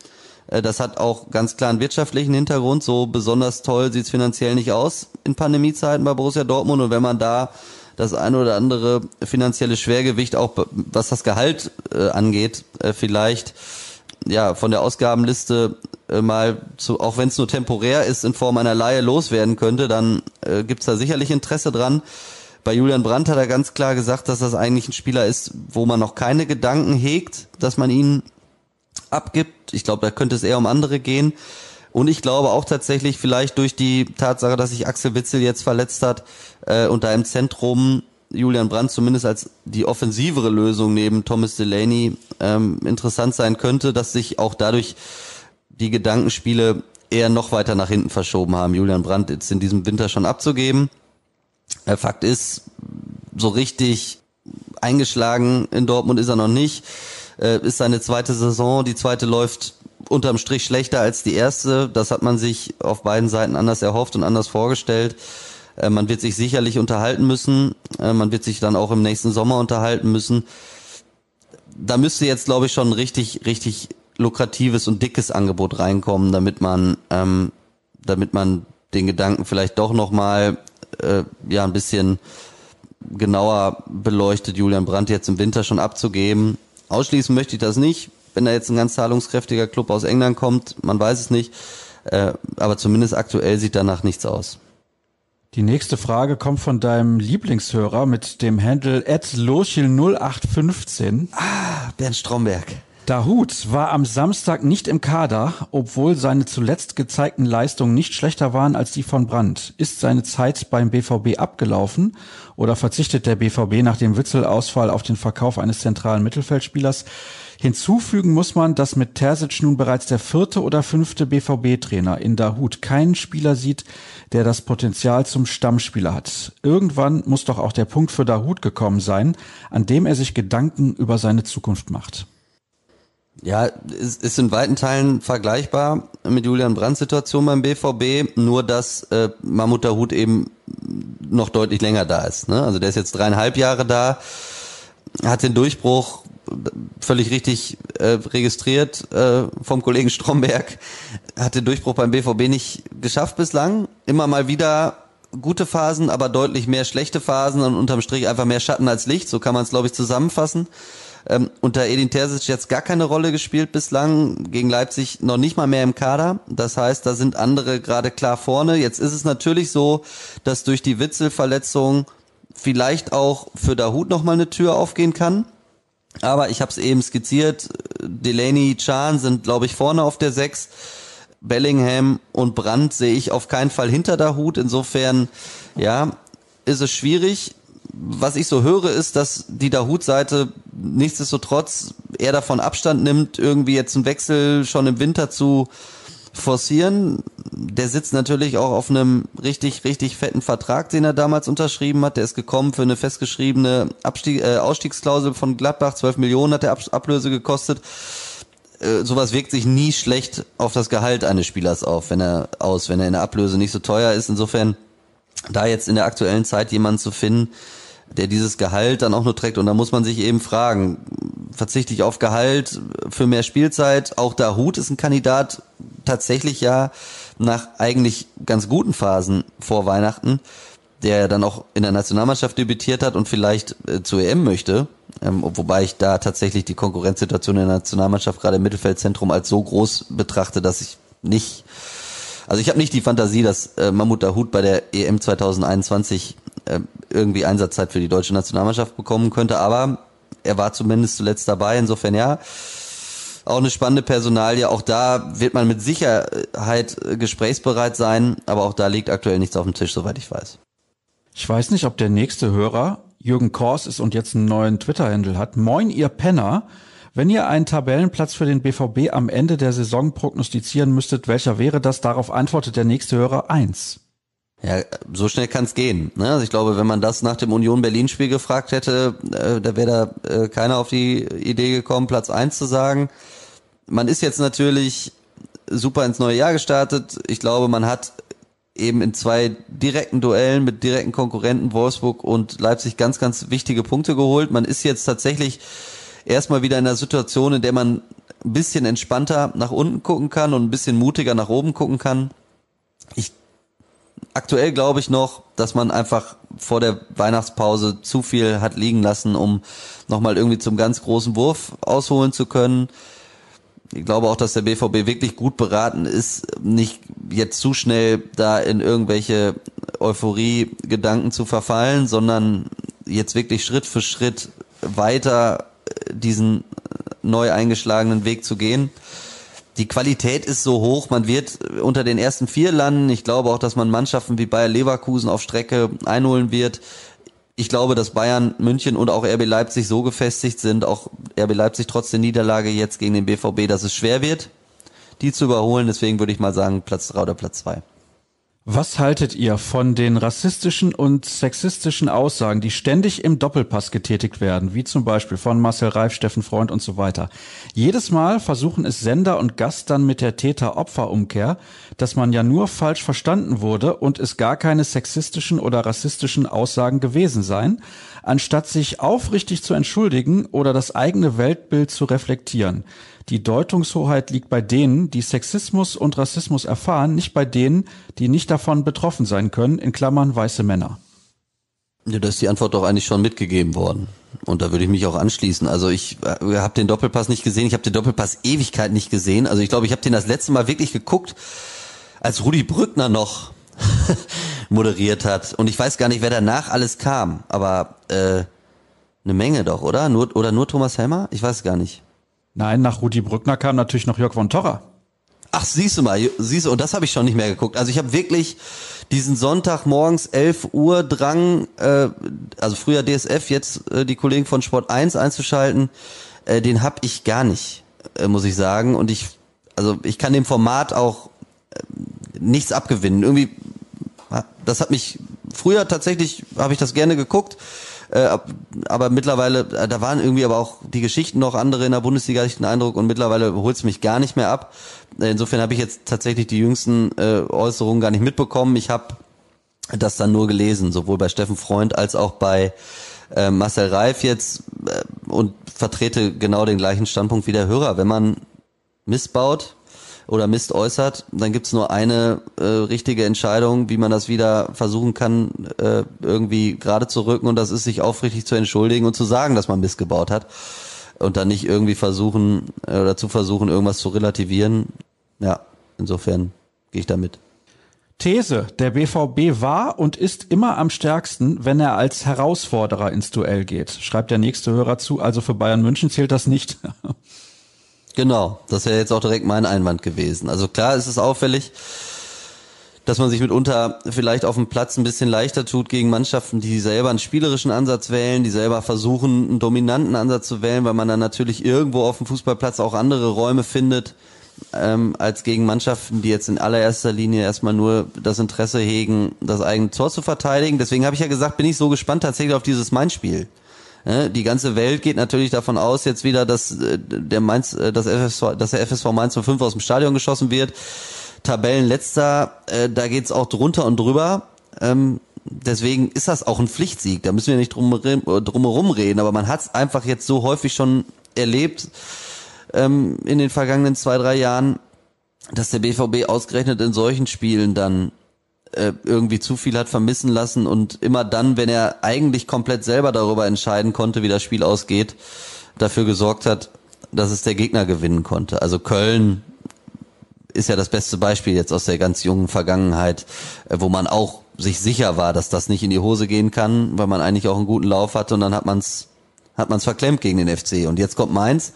Äh, das hat auch ganz klar einen wirtschaftlichen Hintergrund. So besonders toll sieht es finanziell nicht aus in Pandemiezeiten bei Borussia Dortmund. Und wenn man da das eine oder andere finanzielle Schwergewicht auch was das Gehalt äh, angeht, äh, vielleicht ja von der Ausgabenliste äh, mal zu, auch wenn es nur temporär ist, in Form einer Laie loswerden könnte, dann äh, gibt da sicherlich Interesse dran. Bei Julian Brandt hat er ganz klar gesagt, dass das eigentlich ein Spieler ist, wo man noch keine Gedanken hegt, dass man ihn abgibt. Ich glaube, da könnte es eher um andere gehen. Und ich glaube auch tatsächlich vielleicht durch die Tatsache, dass sich Axel Witzel jetzt verletzt hat äh, und da im Zentrum Julian Brandt zumindest als die offensivere Lösung neben Thomas Delaney ähm, interessant sein könnte, dass sich auch dadurch die Gedankenspiele eher noch weiter nach hinten verschoben haben, Julian Brandt jetzt in diesem Winter schon abzugeben. Der Fakt ist, so richtig eingeschlagen in Dortmund ist er noch nicht. Äh, ist seine zweite Saison, die zweite läuft unterm Strich schlechter als die erste. Das hat man sich auf beiden Seiten anders erhofft und anders vorgestellt. Äh, man wird sich sicherlich unterhalten müssen. Äh, man wird sich dann auch im nächsten Sommer unterhalten müssen. Da müsste jetzt, glaube ich, schon ein richtig, richtig lukratives und dickes Angebot reinkommen, damit man, ähm, damit man den Gedanken vielleicht doch nochmal äh, ja ein bisschen genauer beleuchtet, Julian Brandt jetzt im Winter schon abzugeben. Ausschließen möchte ich das nicht wenn da jetzt ein ganz zahlungskräftiger Club aus England kommt, man weiß es nicht. Äh, aber zumindest aktuell sieht danach nichts aus. Die nächste Frage kommt von deinem Lieblingshörer mit dem Handle lochil0815. Ah, Bernd Stromberg. Dahut war am Samstag nicht im Kader, obwohl seine zuletzt gezeigten Leistungen nicht schlechter waren als die von Brandt. Ist seine Zeit beim BVB abgelaufen oder verzichtet der BVB nach dem Witzelausfall auf den Verkauf eines zentralen Mittelfeldspielers? Hinzufügen muss man, dass mit Terzic nun bereits der vierte oder fünfte BVB-Trainer in Dahut keinen Spieler sieht, der das Potenzial zum Stammspieler hat. Irgendwann muss doch auch der Punkt für Dahut gekommen sein, an dem er sich Gedanken über seine Zukunft macht. Ja, es ist in weiten Teilen vergleichbar mit Julian Brands Situation beim BVB, nur dass äh, Mahmoud Dahut eben noch deutlich länger da ist. Ne? Also der ist jetzt dreieinhalb Jahre da, hat den Durchbruch völlig richtig äh, registriert äh, vom Kollegen Stromberg, hat den Durchbruch beim BVB nicht geschafft bislang. Immer mal wieder gute Phasen, aber deutlich mehr schlechte Phasen und unterm Strich einfach mehr Schatten als Licht. So kann man es, glaube ich, zusammenfassen. Ähm, unter Edin Terzic jetzt gar keine Rolle gespielt bislang, gegen Leipzig noch nicht mal mehr im Kader. Das heißt, da sind andere gerade klar vorne. Jetzt ist es natürlich so, dass durch die Witzelverletzung vielleicht auch für Dahut nochmal eine Tür aufgehen kann. Aber ich habe es eben skizziert. Delaney, Chan sind, glaube ich, vorne auf der 6. Bellingham und Brandt sehe ich auf keinen Fall hinter der Hut. Insofern, ja, ist es schwierig. Was ich so höre, ist, dass die Dahut-Seite nichtsdestotrotz eher davon Abstand nimmt, irgendwie jetzt einen Wechsel schon im Winter zu forcieren. Der sitzt natürlich auch auf einem richtig, richtig fetten Vertrag, den er damals unterschrieben hat. Der ist gekommen für eine festgeschriebene Abstieg, äh, Ausstiegsklausel von Gladbach. 12 Millionen hat der Ab Ablöse gekostet. Äh, sowas wirkt sich nie schlecht auf das Gehalt eines Spielers auf, wenn er aus, wenn er in der Ablöse nicht so teuer ist. Insofern, da jetzt in der aktuellen Zeit jemanden zu finden, der dieses Gehalt dann auch nur trägt. Und da muss man sich eben fragen, verzichte ich auf Gehalt für mehr Spielzeit? Auch da Hut ist ein Kandidat, tatsächlich ja nach eigentlich ganz guten Phasen vor Weihnachten, der dann auch in der Nationalmannschaft debütiert hat und vielleicht äh, zur EM möchte. Ähm, wobei ich da tatsächlich die Konkurrenzsituation in der Nationalmannschaft gerade im Mittelfeldzentrum als so groß betrachte, dass ich nicht also ich habe nicht die Fantasie, dass äh, Mahmoud Dahoud bei der EM 2021 äh, irgendwie Einsatzzeit für die deutsche Nationalmannschaft bekommen könnte, aber er war zumindest zuletzt dabei, insofern ja. Auch eine spannende Personalie, auch da wird man mit Sicherheit äh, gesprächsbereit sein, aber auch da liegt aktuell nichts auf dem Tisch, soweit ich weiß. Ich weiß nicht, ob der nächste Hörer Jürgen Kors ist und jetzt einen neuen Twitter-Handle hat. Moin, ihr Penner. Wenn ihr einen Tabellenplatz für den BVB am Ende der Saison prognostizieren müsstet, welcher wäre das? Darauf antwortet der nächste Hörer eins. Ja, so schnell kann es gehen. Ne? Also ich glaube, wenn man das nach dem Union Berlin-Spiel gefragt hätte, äh, da wäre da äh, keiner auf die Idee gekommen, Platz eins zu sagen. Man ist jetzt natürlich super ins neue Jahr gestartet. Ich glaube, man hat eben in zwei direkten Duellen mit direkten Konkurrenten Wolfsburg und Leipzig ganz, ganz wichtige Punkte geholt. Man ist jetzt tatsächlich erstmal wieder in einer Situation, in der man ein bisschen entspannter nach unten gucken kann und ein bisschen mutiger nach oben gucken kann. Ich aktuell glaube ich noch, dass man einfach vor der Weihnachtspause zu viel hat liegen lassen, um nochmal irgendwie zum ganz großen Wurf ausholen zu können. Ich glaube auch, dass der BVB wirklich gut beraten ist, nicht jetzt zu schnell da in irgendwelche Euphorie-Gedanken zu verfallen, sondern jetzt wirklich Schritt für Schritt weiter diesen neu eingeschlagenen Weg zu gehen. Die Qualität ist so hoch, man wird unter den ersten vier landen. Ich glaube auch, dass man Mannschaften wie Bayer Leverkusen auf Strecke einholen wird. Ich glaube, dass Bayern, München und auch RB Leipzig so gefestigt sind, auch RB Leipzig trotz der Niederlage jetzt gegen den BVB, dass es schwer wird, die zu überholen. Deswegen würde ich mal sagen, Platz drei oder Platz zwei. Was haltet ihr von den rassistischen und sexistischen Aussagen, die ständig im Doppelpass getätigt werden, wie zum Beispiel von Marcel Reif, Steffen Freund und so weiter? Jedes Mal versuchen es Sender und Gast dann mit der Täter-Opfer-Umkehr, dass man ja nur falsch verstanden wurde und es gar keine sexistischen oder rassistischen Aussagen gewesen seien, anstatt sich aufrichtig zu entschuldigen oder das eigene Weltbild zu reflektieren. Die Deutungshoheit liegt bei denen, die Sexismus und Rassismus erfahren, nicht bei denen, die nicht davon betroffen sein können, in Klammern weiße Männer. Ja, da ist die Antwort doch eigentlich schon mitgegeben worden. Und da würde ich mich auch anschließen. Also ich äh, habe den Doppelpass nicht gesehen. Ich habe den Doppelpass Ewigkeit nicht gesehen. Also ich glaube, ich habe den das letzte Mal wirklich geguckt, als Rudi Brückner noch moderiert hat. Und ich weiß gar nicht, wer danach alles kam. Aber äh, eine Menge doch, oder? Nur, oder nur Thomas Helmer? Ich weiß gar nicht. Nein, nach Rudi Brückner kam natürlich noch Jörg von Torra. Ach, siehst du mal, siehst du, und das habe ich schon nicht mehr geguckt. Also ich habe wirklich diesen Sonntag morgens 11 Uhr Drang, äh, also früher DSF, jetzt äh, die Kollegen von Sport 1 einzuschalten, äh, den habe ich gar nicht, äh, muss ich sagen. Und ich, also ich kann dem Format auch äh, nichts abgewinnen. Irgendwie, das hat mich früher tatsächlich, habe ich das gerne geguckt. Äh, aber mittlerweile, äh, da waren irgendwie aber auch die Geschichten noch andere in der Bundesliga, ich den Eindruck, und mittlerweile holt es mich gar nicht mehr ab. Äh, insofern habe ich jetzt tatsächlich die jüngsten äh, Äußerungen gar nicht mitbekommen. Ich habe das dann nur gelesen, sowohl bei Steffen Freund als auch bei äh, Marcel Reif jetzt äh, und vertrete genau den gleichen Standpunkt wie der Hörer. Wenn man missbaut, oder Mist äußert, dann gibt's nur eine äh, richtige Entscheidung, wie man das wieder versuchen kann, äh, irgendwie gerade zu rücken und das ist, sich aufrichtig zu entschuldigen und zu sagen, dass man Mist gebaut hat und dann nicht irgendwie versuchen äh, oder zu versuchen, irgendwas zu relativieren. Ja, insofern gehe ich damit. These, der BVB war und ist immer am stärksten, wenn er als Herausforderer ins Duell geht. Schreibt der nächste Hörer zu, also für Bayern München zählt das nicht. Genau, das wäre jetzt auch direkt mein Einwand gewesen. Also klar ist es auffällig, dass man sich mitunter vielleicht auf dem Platz ein bisschen leichter tut gegen Mannschaften, die selber einen spielerischen Ansatz wählen, die selber versuchen, einen dominanten Ansatz zu wählen, weil man dann natürlich irgendwo auf dem Fußballplatz auch andere Räume findet, ähm, als gegen Mannschaften, die jetzt in allererster Linie erstmal nur das Interesse hegen, das eigene Tor zu verteidigen. Deswegen habe ich ja gesagt, bin ich so gespannt tatsächlich auf dieses Main-Spiel. Die ganze Welt geht natürlich davon aus jetzt wieder, dass äh, der Mainz, äh, dass, FSV, dass der FSV Mainz 05 aus dem Stadion geschossen wird. Tabellenletzter, äh, da geht's auch drunter und drüber. Ähm, deswegen ist das auch ein Pflichtsieg. Da müssen wir nicht drum, drumherum reden, aber man hat es einfach jetzt so häufig schon erlebt ähm, in den vergangenen zwei, drei Jahren, dass der BVB ausgerechnet in solchen Spielen dann äh, irgendwie zu viel hat vermissen lassen und immer dann, wenn er eigentlich komplett selber darüber entscheiden konnte, wie das Spiel ausgeht, dafür gesorgt hat, dass es der Gegner gewinnen konnte. Also Köln ist ja das beste Beispiel jetzt aus der ganz jungen Vergangenheit, äh, wo man auch sich sicher war, dass das nicht in die Hose gehen kann, weil man eigentlich auch einen guten Lauf hatte und dann hat man es hat man's verklemmt gegen den FC. Und jetzt kommt Mainz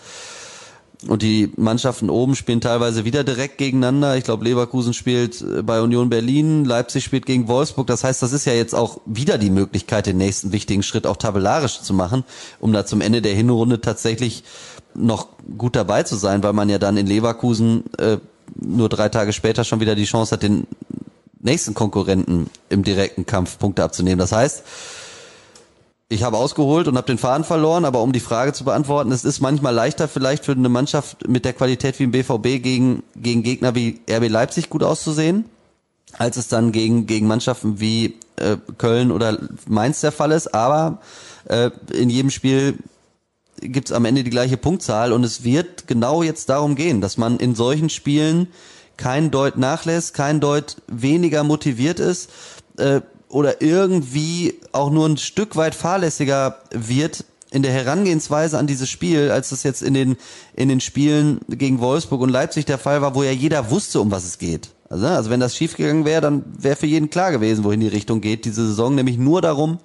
und die Mannschaften oben spielen teilweise wieder direkt gegeneinander. Ich glaube, Leverkusen spielt äh, bei Union Berlin, Leipzig spielt gegen Wolfsburg. Das heißt, das ist ja jetzt auch wieder die Möglichkeit, den nächsten wichtigen Schritt auch tabellarisch zu machen, um da zum Ende der Hinrunde tatsächlich noch gut dabei zu sein, weil man ja dann in Leverkusen äh, nur drei Tage später schon wieder die Chance hat, den nächsten Konkurrenten im direkten Kampf Punkte abzunehmen. Das heißt, ich habe ausgeholt und habe den Faden verloren, aber um die Frage zu beantworten, es ist manchmal leichter vielleicht für eine Mannschaft mit der Qualität wie im BVB gegen, gegen Gegner wie RB Leipzig gut auszusehen. als es dann gegen, gegen Mannschaften wie äh, Köln oder Mainz der Fall ist. Aber äh, in jedem Spiel gibt's am Ende die gleiche Punktzahl und es wird genau jetzt darum gehen, dass man in solchen Spielen kein Deut nachlässt, kein Deut weniger motiviert ist äh, oder irgendwie auch nur ein Stück weit fahrlässiger wird in der Herangehensweise an dieses Spiel, als das jetzt in den in den Spielen gegen Wolfsburg und Leipzig der Fall war, wo ja jeder wusste, um was es geht. Also, also wenn das schiefgegangen wäre, dann wäre für jeden klar gewesen, wohin die Richtung geht diese Saison, nämlich nur darum,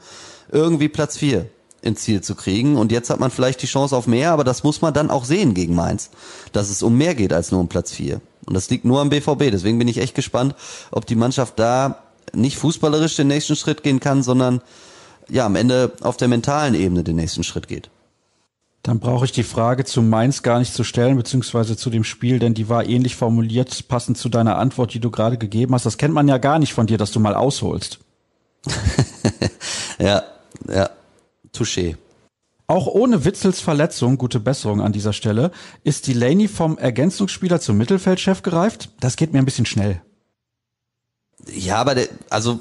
irgendwie Platz vier ins Ziel zu kriegen. Und jetzt hat man vielleicht die Chance auf mehr, aber das muss man dann auch sehen gegen Mainz, dass es um mehr geht als nur um Platz vier. Und das liegt nur am BVB. Deswegen bin ich echt gespannt, ob die Mannschaft da nicht fußballerisch den nächsten Schritt gehen kann, sondern ja am Ende auf der mentalen Ebene den nächsten Schritt geht. Dann brauche ich die Frage zu Mainz gar nicht zu stellen, beziehungsweise zu dem Spiel, denn die war ähnlich formuliert, passend zu deiner Antwort, die du gerade gegeben hast. Das kennt man ja gar nicht von dir, dass du mal ausholst. ja, ja, touché. Auch ohne Witzels Verletzung, gute Besserung an dieser Stelle, ist Delaney vom Ergänzungsspieler zum Mittelfeldchef gereift. Das geht mir ein bisschen schnell. Ja, aber der, also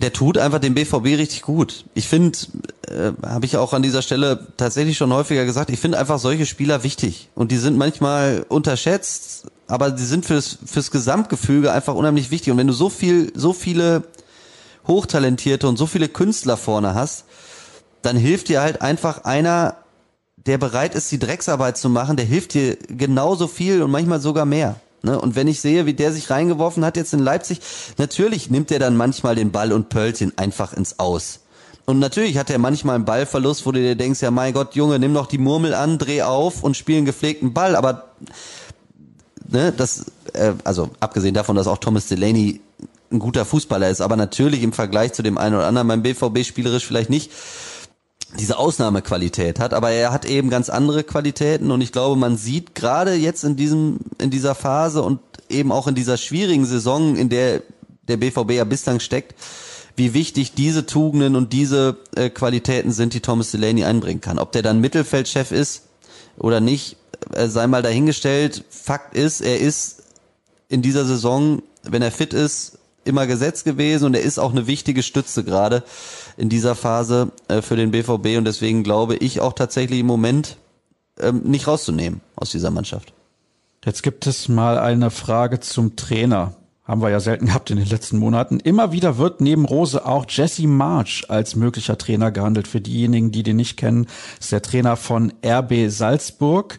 der tut einfach dem BVB richtig gut. Ich finde, äh, habe ich auch an dieser Stelle tatsächlich schon häufiger gesagt, ich finde einfach solche Spieler wichtig. Und die sind manchmal unterschätzt, aber die sind fürs, fürs Gesamtgefüge einfach unheimlich wichtig. Und wenn du so viel, so viele Hochtalentierte und so viele Künstler vorne hast, dann hilft dir halt einfach einer, der bereit ist, die Drecksarbeit zu machen, der hilft dir genauso viel und manchmal sogar mehr. Ne? Und wenn ich sehe, wie der sich reingeworfen hat jetzt in Leipzig, natürlich nimmt er dann manchmal den Ball und pölt ihn einfach ins Aus. Und natürlich hat er manchmal einen Ballverlust, wo du dir denkst, ja mein Gott, Junge, nimm doch die Murmel an, dreh auf und spiel einen gepflegten Ball. Aber ne, das, äh, also abgesehen davon, dass auch Thomas Delaney ein guter Fußballer ist, aber natürlich im Vergleich zu dem einen oder anderen beim BVB spielerisch vielleicht nicht diese Ausnahmequalität hat, aber er hat eben ganz andere Qualitäten und ich glaube, man sieht gerade jetzt in diesem in dieser Phase und eben auch in dieser schwierigen Saison, in der der BVB ja bislang steckt, wie wichtig diese Tugenden und diese äh, Qualitäten sind, die Thomas Delaney einbringen kann. Ob der dann Mittelfeldchef ist oder nicht, äh, sei mal dahingestellt. Fakt ist, er ist in dieser Saison, wenn er fit ist, immer gesetzt gewesen und er ist auch eine wichtige Stütze gerade in dieser Phase äh, für den BVB und deswegen glaube ich auch tatsächlich im Moment ähm, nicht rauszunehmen aus dieser Mannschaft. Jetzt gibt es mal eine Frage zum Trainer. Haben wir ja selten gehabt in den letzten Monaten. Immer wieder wird neben Rose auch Jesse March als möglicher Trainer gehandelt. Für diejenigen, die den nicht kennen, ist der Trainer von RB Salzburg.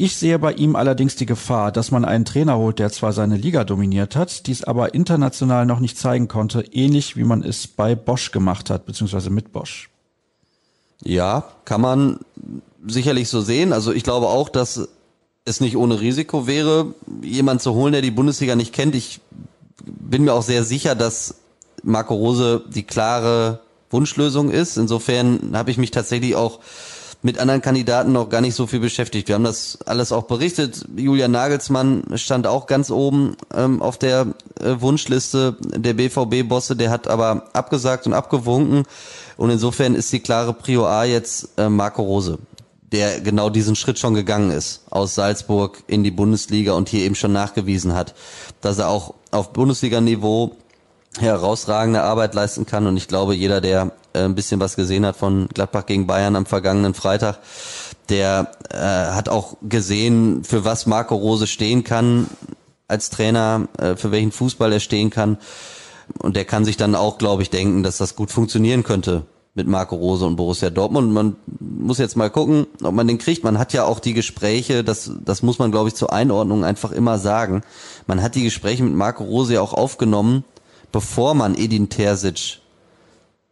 Ich sehe bei ihm allerdings die Gefahr, dass man einen Trainer holt, der zwar seine Liga dominiert hat, dies aber international noch nicht zeigen konnte, ähnlich wie man es bei Bosch gemacht hat, beziehungsweise mit Bosch. Ja, kann man sicherlich so sehen. Also ich glaube auch, dass es nicht ohne Risiko wäre, jemand zu holen, der die Bundesliga nicht kennt. Ich bin mir auch sehr sicher, dass Marco Rose die klare Wunschlösung ist. Insofern habe ich mich tatsächlich auch mit anderen Kandidaten noch gar nicht so viel beschäftigt. Wir haben das alles auch berichtet. Julian Nagelsmann stand auch ganz oben ähm, auf der äh, Wunschliste der BVB-Bosse. Der hat aber abgesagt und abgewunken. Und insofern ist die klare Prio A jetzt äh, Marco Rose, der genau diesen Schritt schon gegangen ist aus Salzburg in die Bundesliga und hier eben schon nachgewiesen hat, dass er auch auf Bundesliga-Niveau herausragende Arbeit leisten kann. Und ich glaube, jeder, der ein bisschen was gesehen hat von Gladbach gegen Bayern am vergangenen Freitag, der äh, hat auch gesehen, für was Marco Rose stehen kann als Trainer, äh, für welchen Fußball er stehen kann. Und der kann sich dann auch, glaube ich, denken, dass das gut funktionieren könnte mit Marco Rose und Borussia Dortmund. Man muss jetzt mal gucken, ob man den kriegt. Man hat ja auch die Gespräche, das, das muss man, glaube ich, zur Einordnung einfach immer sagen. Man hat die Gespräche mit Marco Rose ja auch aufgenommen, bevor man Edin Terzic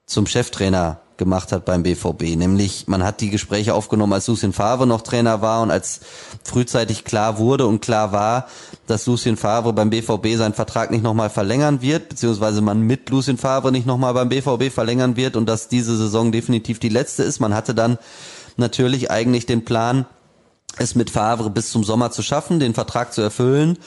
zum Cheftrainer gemacht hat beim BVB. Nämlich, man hat die Gespräche aufgenommen, als Lucien Favre noch Trainer war und als frühzeitig klar wurde und klar war, dass Lucien Favre beim BVB seinen Vertrag nicht nochmal verlängern wird, beziehungsweise man mit Lucien Favre nicht nochmal beim BVB verlängern wird und dass diese Saison definitiv die letzte ist. Man hatte dann natürlich eigentlich den Plan, es mit Favre bis zum Sommer zu schaffen, den Vertrag zu erfüllen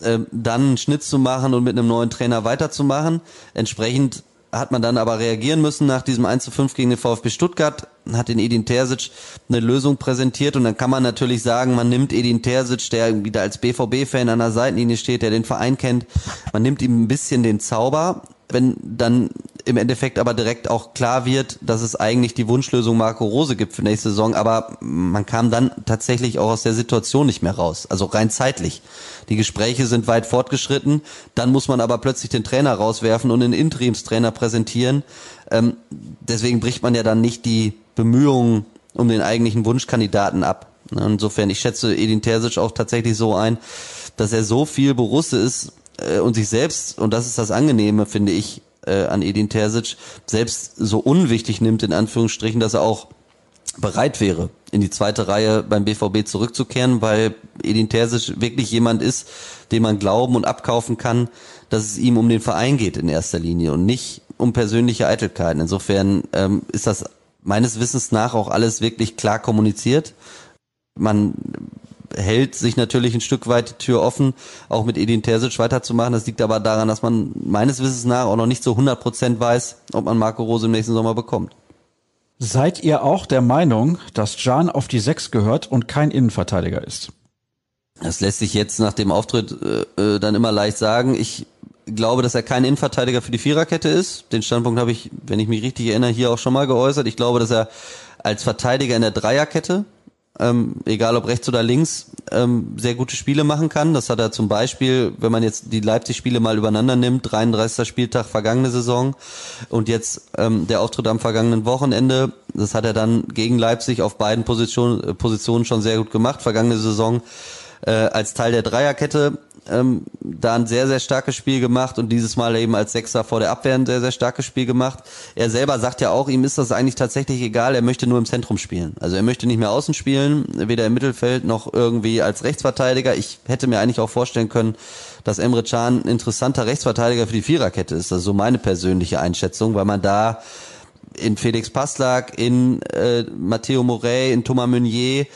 äh, dann einen Schnitt zu machen und mit einem neuen Trainer weiterzumachen. Entsprechend hat man dann aber reagieren müssen nach diesem 1 zu 5 gegen den VfB Stuttgart, hat den Edin Terzic eine Lösung präsentiert und dann kann man natürlich sagen, man nimmt Edin Terzic, der wieder als BVB-Fan an der Seitenlinie steht, der den Verein kennt, man nimmt ihm ein bisschen den Zauber, wenn dann im Endeffekt aber direkt auch klar wird, dass es eigentlich die Wunschlösung Marco Rose gibt für nächste Saison, aber man kam dann tatsächlich auch aus der Situation nicht mehr raus, also rein zeitlich. Die Gespräche sind weit fortgeschritten, dann muss man aber plötzlich den Trainer rauswerfen und einen Interimstrainer präsentieren. Ähm, deswegen bricht man ja dann nicht die Bemühungen um den eigentlichen Wunschkandidaten ab. Insofern, ich schätze Edin Terzic auch tatsächlich so ein, dass er so viel Borusse ist äh, und sich selbst, und das ist das Angenehme, finde ich, äh, an Edin Terzic selbst so unwichtig nimmt, in Anführungsstrichen, dass er auch bereit wäre, in die zweite Reihe beim BVB zurückzukehren, weil Edin Terzic wirklich jemand ist, dem man glauben und abkaufen kann, dass es ihm um den Verein geht in erster Linie und nicht um persönliche Eitelkeiten. Insofern ähm, ist das meines Wissens nach auch alles wirklich klar kommuniziert. Man hält sich natürlich ein Stück weit die Tür offen, auch mit Edin Terzic weiterzumachen. Das liegt aber daran, dass man meines Wissens nach auch noch nicht so 100 Prozent weiß, ob man Marco Rose im nächsten Sommer bekommt. Seid ihr auch der Meinung, dass Jan auf die Sechs gehört und kein Innenverteidiger ist? Das lässt sich jetzt nach dem Auftritt äh, äh dann immer leicht sagen. Ich glaube, dass er kein Innenverteidiger für die Viererkette ist. Den Standpunkt habe ich, wenn ich mich richtig erinnere, hier auch schon mal geäußert. Ich glaube, dass er als Verteidiger in der Dreierkette ähm, egal ob rechts oder links, ähm, sehr gute Spiele machen kann. Das hat er zum Beispiel, wenn man jetzt die Leipzig-Spiele mal übereinander nimmt, 33. Spieltag vergangene Saison und jetzt ähm, der Auftritt am vergangenen Wochenende, das hat er dann gegen Leipzig auf beiden Positionen, äh, Positionen schon sehr gut gemacht. Vergangene Saison äh, als Teil der Dreierkette ähm, da ein sehr, sehr starkes Spiel gemacht und dieses Mal eben als Sechser vor der Abwehr ein sehr, sehr starkes Spiel gemacht. Er selber sagt ja auch, ihm ist das eigentlich tatsächlich egal, er möchte nur im Zentrum spielen. Also er möchte nicht mehr außen spielen, weder im Mittelfeld noch irgendwie als Rechtsverteidiger. Ich hätte mir eigentlich auch vorstellen können, dass Emre Can ein interessanter Rechtsverteidiger für die Viererkette ist. Das ist so meine persönliche Einschätzung, weil man da in Felix Passlack, in äh, Matteo Morey, in Thomas Meunier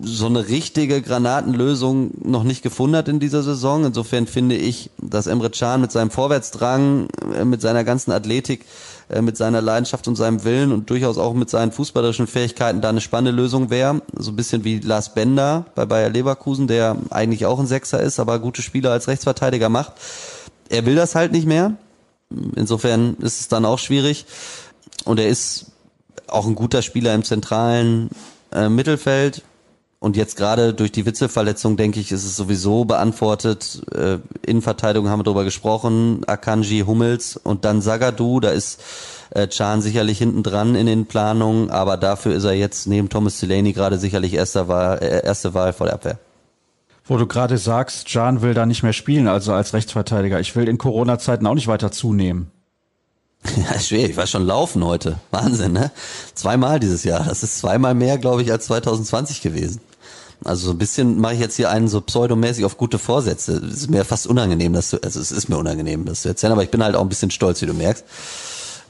so eine richtige Granatenlösung noch nicht gefunden hat in dieser Saison. Insofern finde ich, dass Emre Can mit seinem Vorwärtsdrang, äh, mit seiner ganzen Athletik, äh, mit seiner Leidenschaft und seinem Willen und durchaus auch mit seinen fußballerischen Fähigkeiten da eine spannende Lösung wäre. So ein bisschen wie Lars Bender bei Bayer Leverkusen, der eigentlich auch ein Sechser ist, aber gute Spieler als Rechtsverteidiger macht. Er will das halt nicht mehr. Insofern ist es dann auch schwierig. Und er ist auch ein guter Spieler im zentralen äh, Mittelfeld. Und jetzt gerade durch die Witzelverletzung, denke ich, ist es sowieso beantwortet. Äh, Innenverteidigung haben wir darüber gesprochen. Akanji, Hummels und dann Sagadu. Da ist äh, Chan sicherlich hinten dran in den Planungen. Aber dafür ist er jetzt neben Thomas Delaney gerade sicherlich erster Wahl, äh, erste Wahl vor der Abwehr. Wo du gerade sagst, Can will da nicht mehr spielen, also als Rechtsverteidiger. Ich will in Corona-Zeiten auch nicht weiter zunehmen. Ja, schwer. Ich war schon laufen heute. Wahnsinn, ne? Zweimal dieses Jahr. Das ist zweimal mehr, glaube ich, als 2020 gewesen. Also so ein bisschen mache ich jetzt hier einen so pseudomäßig auf gute Vorsätze. Es ist mir fast unangenehm, dass du, also es ist mir unangenehm, das zu erzählen, aber ich bin halt auch ein bisschen stolz, wie du merkst.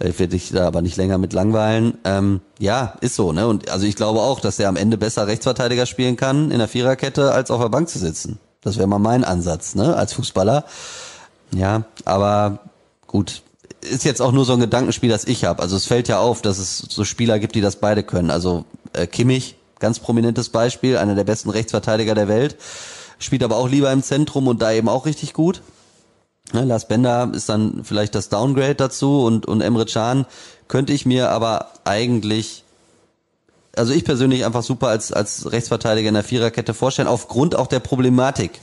Ich werde dich da aber nicht länger mit langweilen. Ähm, ja, ist so, ne? Und also ich glaube auch, dass er am Ende besser Rechtsverteidiger spielen kann in der Viererkette, als auf der Bank zu sitzen. Das wäre mal mein Ansatz, ne? Als Fußballer. Ja, aber gut, ist jetzt auch nur so ein Gedankenspiel, das ich habe. Also es fällt ja auf, dass es so Spieler gibt, die das beide können. Also äh, Kimmich, ganz prominentes Beispiel, einer der besten Rechtsverteidiger der Welt, spielt aber auch lieber im Zentrum und da eben auch richtig gut. Ne, Lars Bender ist dann vielleicht das Downgrade dazu und, und Emre Can könnte ich mir aber eigentlich, also ich persönlich einfach super als, als Rechtsverteidiger in der Viererkette vorstellen, aufgrund auch der Problematik,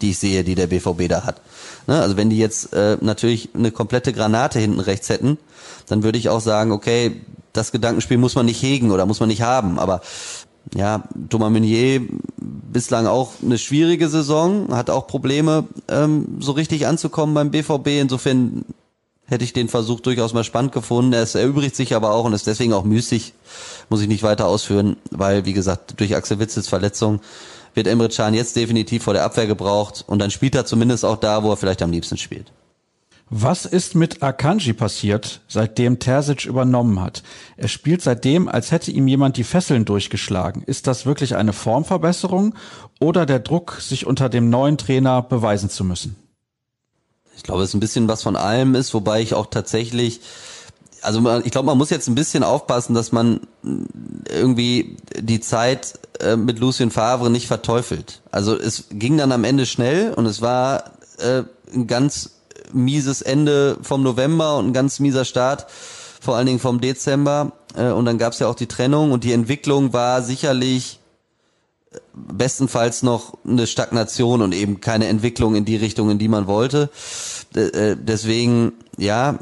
die ich sehe, die der BVB da hat. Ne? Also wenn die jetzt äh, natürlich eine komplette Granate hinten rechts hätten, dann würde ich auch sagen, okay, das Gedankenspiel muss man nicht hegen oder muss man nicht haben. Aber ja, Thomas Meunier bislang auch eine schwierige Saison, hat auch Probleme, ähm, so richtig anzukommen beim BVB. Insofern hätte ich den Versuch durchaus mal spannend gefunden. Er erübrigt sich aber auch und ist deswegen auch müßig, muss ich nicht weiter ausführen, weil, wie gesagt, durch Axel Witzels Verletzung wird Emre Can jetzt definitiv vor der Abwehr gebraucht und dann spielt er zumindest auch da, wo er vielleicht am liebsten spielt. Was ist mit Akanji passiert, seitdem Terzic übernommen hat? Er spielt seitdem, als hätte ihm jemand die Fesseln durchgeschlagen. Ist das wirklich eine Formverbesserung oder der Druck, sich unter dem neuen Trainer beweisen zu müssen? Ich glaube, es ist ein bisschen was von allem ist, wobei ich auch tatsächlich also ich glaube, man muss jetzt ein bisschen aufpassen, dass man irgendwie die Zeit äh, mit Lucien Favre nicht verteufelt. Also es ging dann am Ende schnell und es war äh, ein ganz mieses Ende vom November und ein ganz mieser Start, vor allen Dingen vom Dezember. Äh, und dann gab es ja auch die Trennung und die Entwicklung war sicherlich äh, bestenfalls noch eine Stagnation und eben keine Entwicklung in die Richtung, in die man wollte. Äh, deswegen, ja,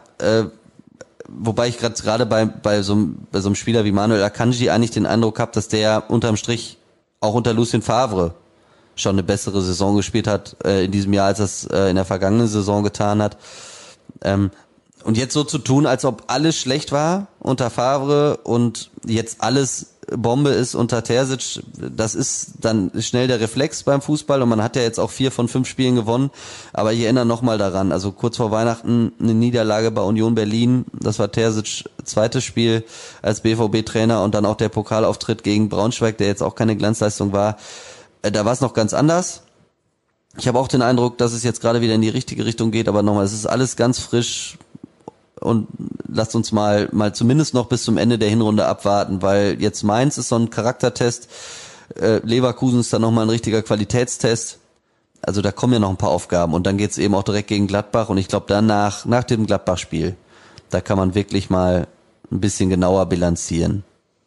wobei ich gerade bei, bei, so, bei so einem Spieler wie Manuel Akanji eigentlich den Eindruck habe, dass der unterm Strich auch unter Lucien Favre schon eine bessere Saison gespielt hat äh, in diesem Jahr, als das äh, in der vergangenen Saison getan hat. Ähm, und jetzt so zu tun, als ob alles schlecht war unter Favre und jetzt alles Bombe ist unter Terzic, das ist dann schnell der Reflex beim Fußball und man hat ja jetzt auch vier von fünf Spielen gewonnen, aber ich erinnere nochmal daran, also kurz vor Weihnachten eine Niederlage bei Union Berlin, das war Terzic zweites Spiel als BVB-Trainer und dann auch der Pokalauftritt gegen Braunschweig, der jetzt auch keine Glanzleistung war, äh, da war es noch ganz anders. Ich habe auch den Eindruck, dass es jetzt gerade wieder in die richtige Richtung geht, aber nochmal, es ist alles ganz frisch, und lasst uns mal, mal zumindest noch bis zum Ende der Hinrunde abwarten, weil jetzt Mainz ist so ein Charaktertest, äh, Leverkusen ist dann nochmal ein richtiger Qualitätstest. Also da kommen ja noch ein paar Aufgaben und dann geht's eben auch direkt gegen Gladbach und ich glaube danach, nach dem Gladbach-Spiel, da kann man wirklich mal ein bisschen genauer bilanzieren.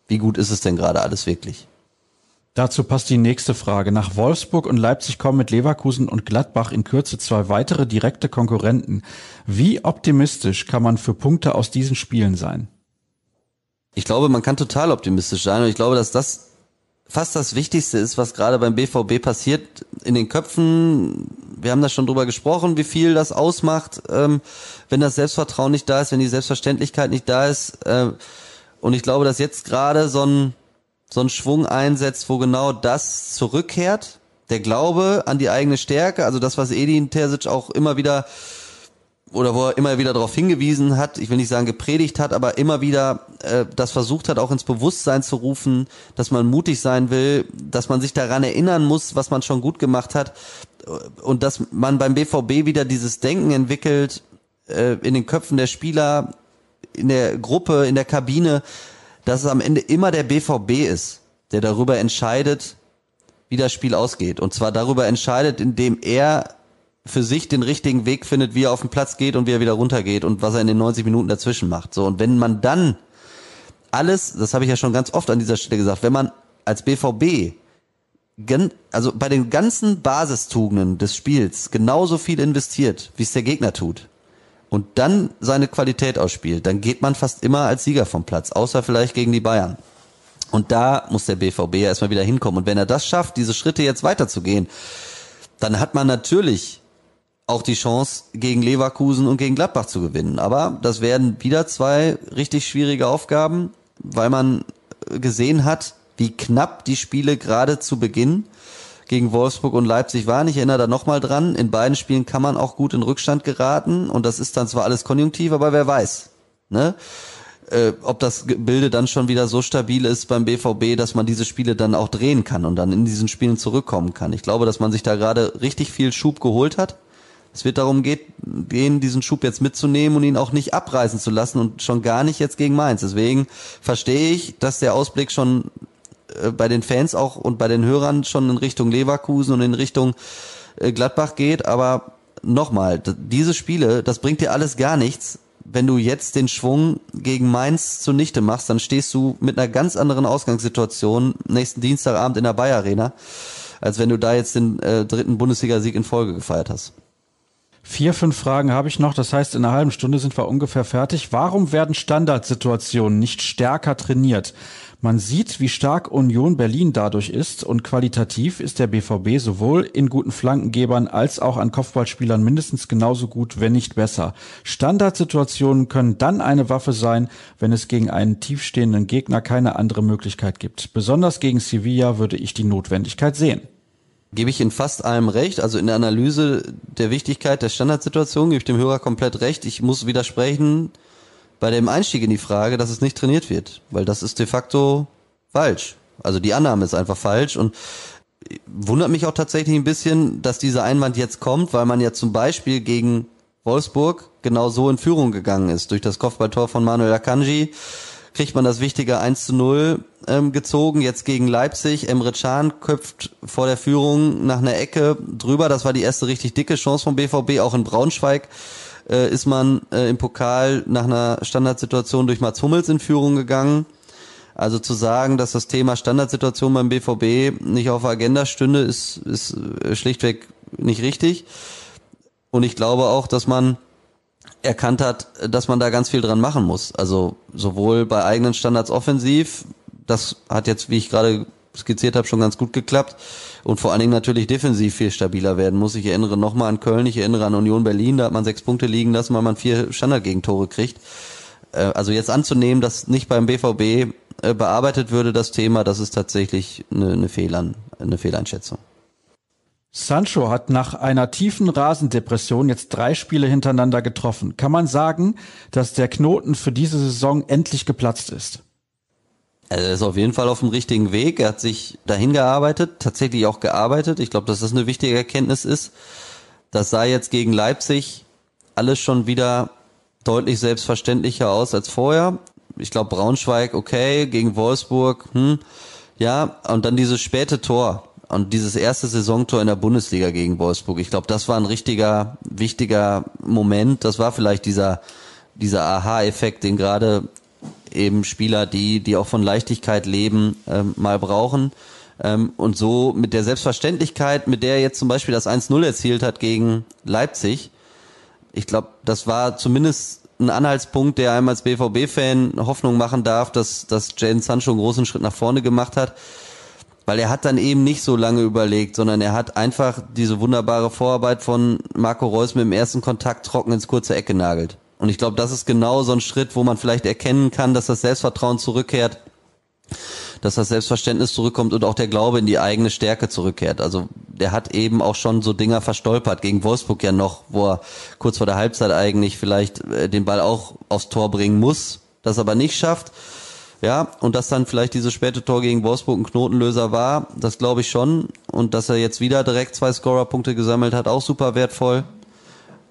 Wie gut ist es denn gerade alles wirklich? Dazu passt die nächste Frage. Nach Wolfsburg und Leipzig kommen mit Leverkusen und Gladbach in Kürze zwei weitere direkte Konkurrenten. Wie optimistisch kann man für Punkte aus diesen Spielen sein? Ich glaube, man kann total optimistisch sein und ich glaube, dass das fast das Wichtigste ist, was gerade beim BVB passiert in den Köpfen. Wir haben da schon drüber gesprochen, wie viel das ausmacht, ähm, wenn das Selbstvertrauen nicht da ist, wenn die Selbstverständlichkeit nicht da ist. Äh, und ich glaube, dass jetzt gerade so ein so einen Schwung einsetzt, wo genau das zurückkehrt. Der Glaube an die eigene Stärke, also das, was Edin Terzic auch immer wieder oder wo er immer wieder darauf hingewiesen hat, ich will nicht sagen gepredigt hat, aber immer wieder äh, das versucht hat, auch ins Bewusstsein zu rufen, dass man mutig sein will, dass man sich daran erinnern muss, was man schon gut gemacht hat und dass man beim BVB wieder dieses Denken entwickelt äh, in den Köpfen der Spieler, in der Gruppe, in der Kabine, dass es am Ende immer der BVB ist, der darüber entscheidet, wie das Spiel ausgeht. Und zwar darüber entscheidet, indem er für sich den richtigen Weg findet, wie er auf den Platz geht und wie er wieder runtergeht und was er in den 90 Minuten dazwischen macht. So, und wenn man dann alles, das habe ich ja schon ganz oft an dieser Stelle gesagt, wenn man als BVB also bei den ganzen Basistugenden des Spiels genauso viel investiert, wie es der Gegner tut, und dann seine Qualität ausspielt, dann geht man fast immer als Sieger vom Platz, außer vielleicht gegen die Bayern. Und da muss der BVB ja erstmal wieder hinkommen. Und wenn er das schafft, diese Schritte jetzt weiterzugehen, dann hat man natürlich auch die Chance, gegen Leverkusen und gegen Gladbach zu gewinnen. Aber das werden wieder zwei richtig schwierige Aufgaben, weil man gesehen hat, wie knapp die Spiele gerade zu Beginn gegen Wolfsburg und Leipzig waren. Ich erinnere da nochmal dran. In beiden Spielen kann man auch gut in Rückstand geraten und das ist dann zwar alles konjunktiv, aber wer weiß, ne? Äh, ob das Bilde dann schon wieder so stabil ist beim BVB, dass man diese Spiele dann auch drehen kann und dann in diesen Spielen zurückkommen kann. Ich glaube, dass man sich da gerade richtig viel Schub geholt hat. Es wird darum geht, gehen, diesen Schub jetzt mitzunehmen und ihn auch nicht abreißen zu lassen und schon gar nicht jetzt gegen Mainz. Deswegen verstehe ich, dass der Ausblick schon bei den Fans auch und bei den Hörern schon in Richtung Leverkusen und in Richtung äh, Gladbach geht. Aber nochmal, diese Spiele, das bringt dir alles gar nichts. Wenn du jetzt den Schwung gegen Mainz zunichte machst, dann stehst du mit einer ganz anderen Ausgangssituation nächsten Dienstagabend in der Bayer Arena, als wenn du da jetzt den äh, dritten Bundesligasieg in Folge gefeiert hast. Vier, fünf Fragen habe ich noch. Das heißt, in einer halben Stunde sind wir ungefähr fertig. Warum werden Standardsituationen nicht stärker trainiert? Man sieht, wie stark Union Berlin dadurch ist und qualitativ ist der BVB sowohl in guten Flankengebern als auch an Kopfballspielern mindestens genauso gut, wenn nicht besser. Standardsituationen können dann eine Waffe sein, wenn es gegen einen tiefstehenden Gegner keine andere Möglichkeit gibt. Besonders gegen Sevilla würde ich die Notwendigkeit sehen. Gebe ich in fast allem recht. Also in der Analyse der Wichtigkeit der Standardsituation gebe ich dem Hörer komplett recht. Ich muss widersprechen, bei dem Einstieg in die Frage, dass es nicht trainiert wird, weil das ist de facto falsch. Also die Annahme ist einfach falsch und wundert mich auch tatsächlich ein bisschen, dass dieser Einwand jetzt kommt, weil man ja zum Beispiel gegen Wolfsburg genau so in Führung gegangen ist. Durch das Kopfballtor von Manuel Akanji kriegt man das wichtige 1 zu 0 ähm, gezogen. Jetzt gegen Leipzig. Emre Can köpft vor der Führung nach einer Ecke drüber. Das war die erste richtig dicke Chance vom BVB. Auch in Braunschweig äh, ist man äh, im Pokal nach einer Standardsituation durch Mats Hummels in Führung gegangen. Also zu sagen, dass das Thema Standardsituation beim BVB nicht auf der Agenda stünde, ist, ist äh, schlichtweg nicht richtig. Und ich glaube auch, dass man erkannt hat, dass man da ganz viel dran machen muss. Also sowohl bei eigenen Standards offensiv, das hat jetzt, wie ich gerade skizziert habe, schon ganz gut geklappt. Und vor allen Dingen natürlich defensiv viel stabiler werden muss. Ich erinnere nochmal an Köln, ich erinnere an Union Berlin, da hat man sechs Punkte liegen lassen, weil man vier Standardgegentore kriegt. Äh, also jetzt anzunehmen, dass nicht beim BVB äh, bearbeitet würde, das Thema, das ist tatsächlich eine, eine, Fehlern, eine Fehleinschätzung. Sancho hat nach einer tiefen Rasendepression jetzt drei Spiele hintereinander getroffen. Kann man sagen, dass der Knoten für diese Saison endlich geplatzt ist? Er ist auf jeden Fall auf dem richtigen Weg. Er hat sich dahin gearbeitet, tatsächlich auch gearbeitet. Ich glaube, dass das eine wichtige Erkenntnis ist. Das sah jetzt gegen Leipzig alles schon wieder deutlich selbstverständlicher aus als vorher. Ich glaube, Braunschweig, okay, gegen Wolfsburg, hm, ja, und dann dieses späte Tor und dieses erste Saisontor in der Bundesliga gegen Wolfsburg, ich glaube, das war ein richtiger, wichtiger Moment. Das war vielleicht dieser, dieser Aha-Effekt, den gerade eben Spieler, die, die auch von Leichtigkeit leben, ähm, mal brauchen. Ähm, und so mit der Selbstverständlichkeit, mit der er jetzt zum Beispiel das 1-0 erzielt hat gegen Leipzig, ich glaube, das war zumindest ein Anhaltspunkt, der einem als BVB-Fan Hoffnung machen darf, dass, dass Jadon Sancho einen großen Schritt nach vorne gemacht hat weil er hat dann eben nicht so lange überlegt, sondern er hat einfach diese wunderbare Vorarbeit von Marco Reus mit dem ersten Kontakt trocken ins kurze Eck genagelt. Und ich glaube, das ist genau so ein Schritt, wo man vielleicht erkennen kann, dass das Selbstvertrauen zurückkehrt, dass das Selbstverständnis zurückkommt und auch der Glaube in die eigene Stärke zurückkehrt. Also der hat eben auch schon so Dinger verstolpert, gegen Wolfsburg ja noch, wo er kurz vor der Halbzeit eigentlich vielleicht äh, den Ball auch aufs Tor bringen muss, das aber nicht schafft. Ja, und dass dann vielleicht dieses späte Tor gegen Wolfsburg ein Knotenlöser war, das glaube ich schon. Und dass er jetzt wieder direkt zwei Scorerpunkte gesammelt hat, auch super wertvoll.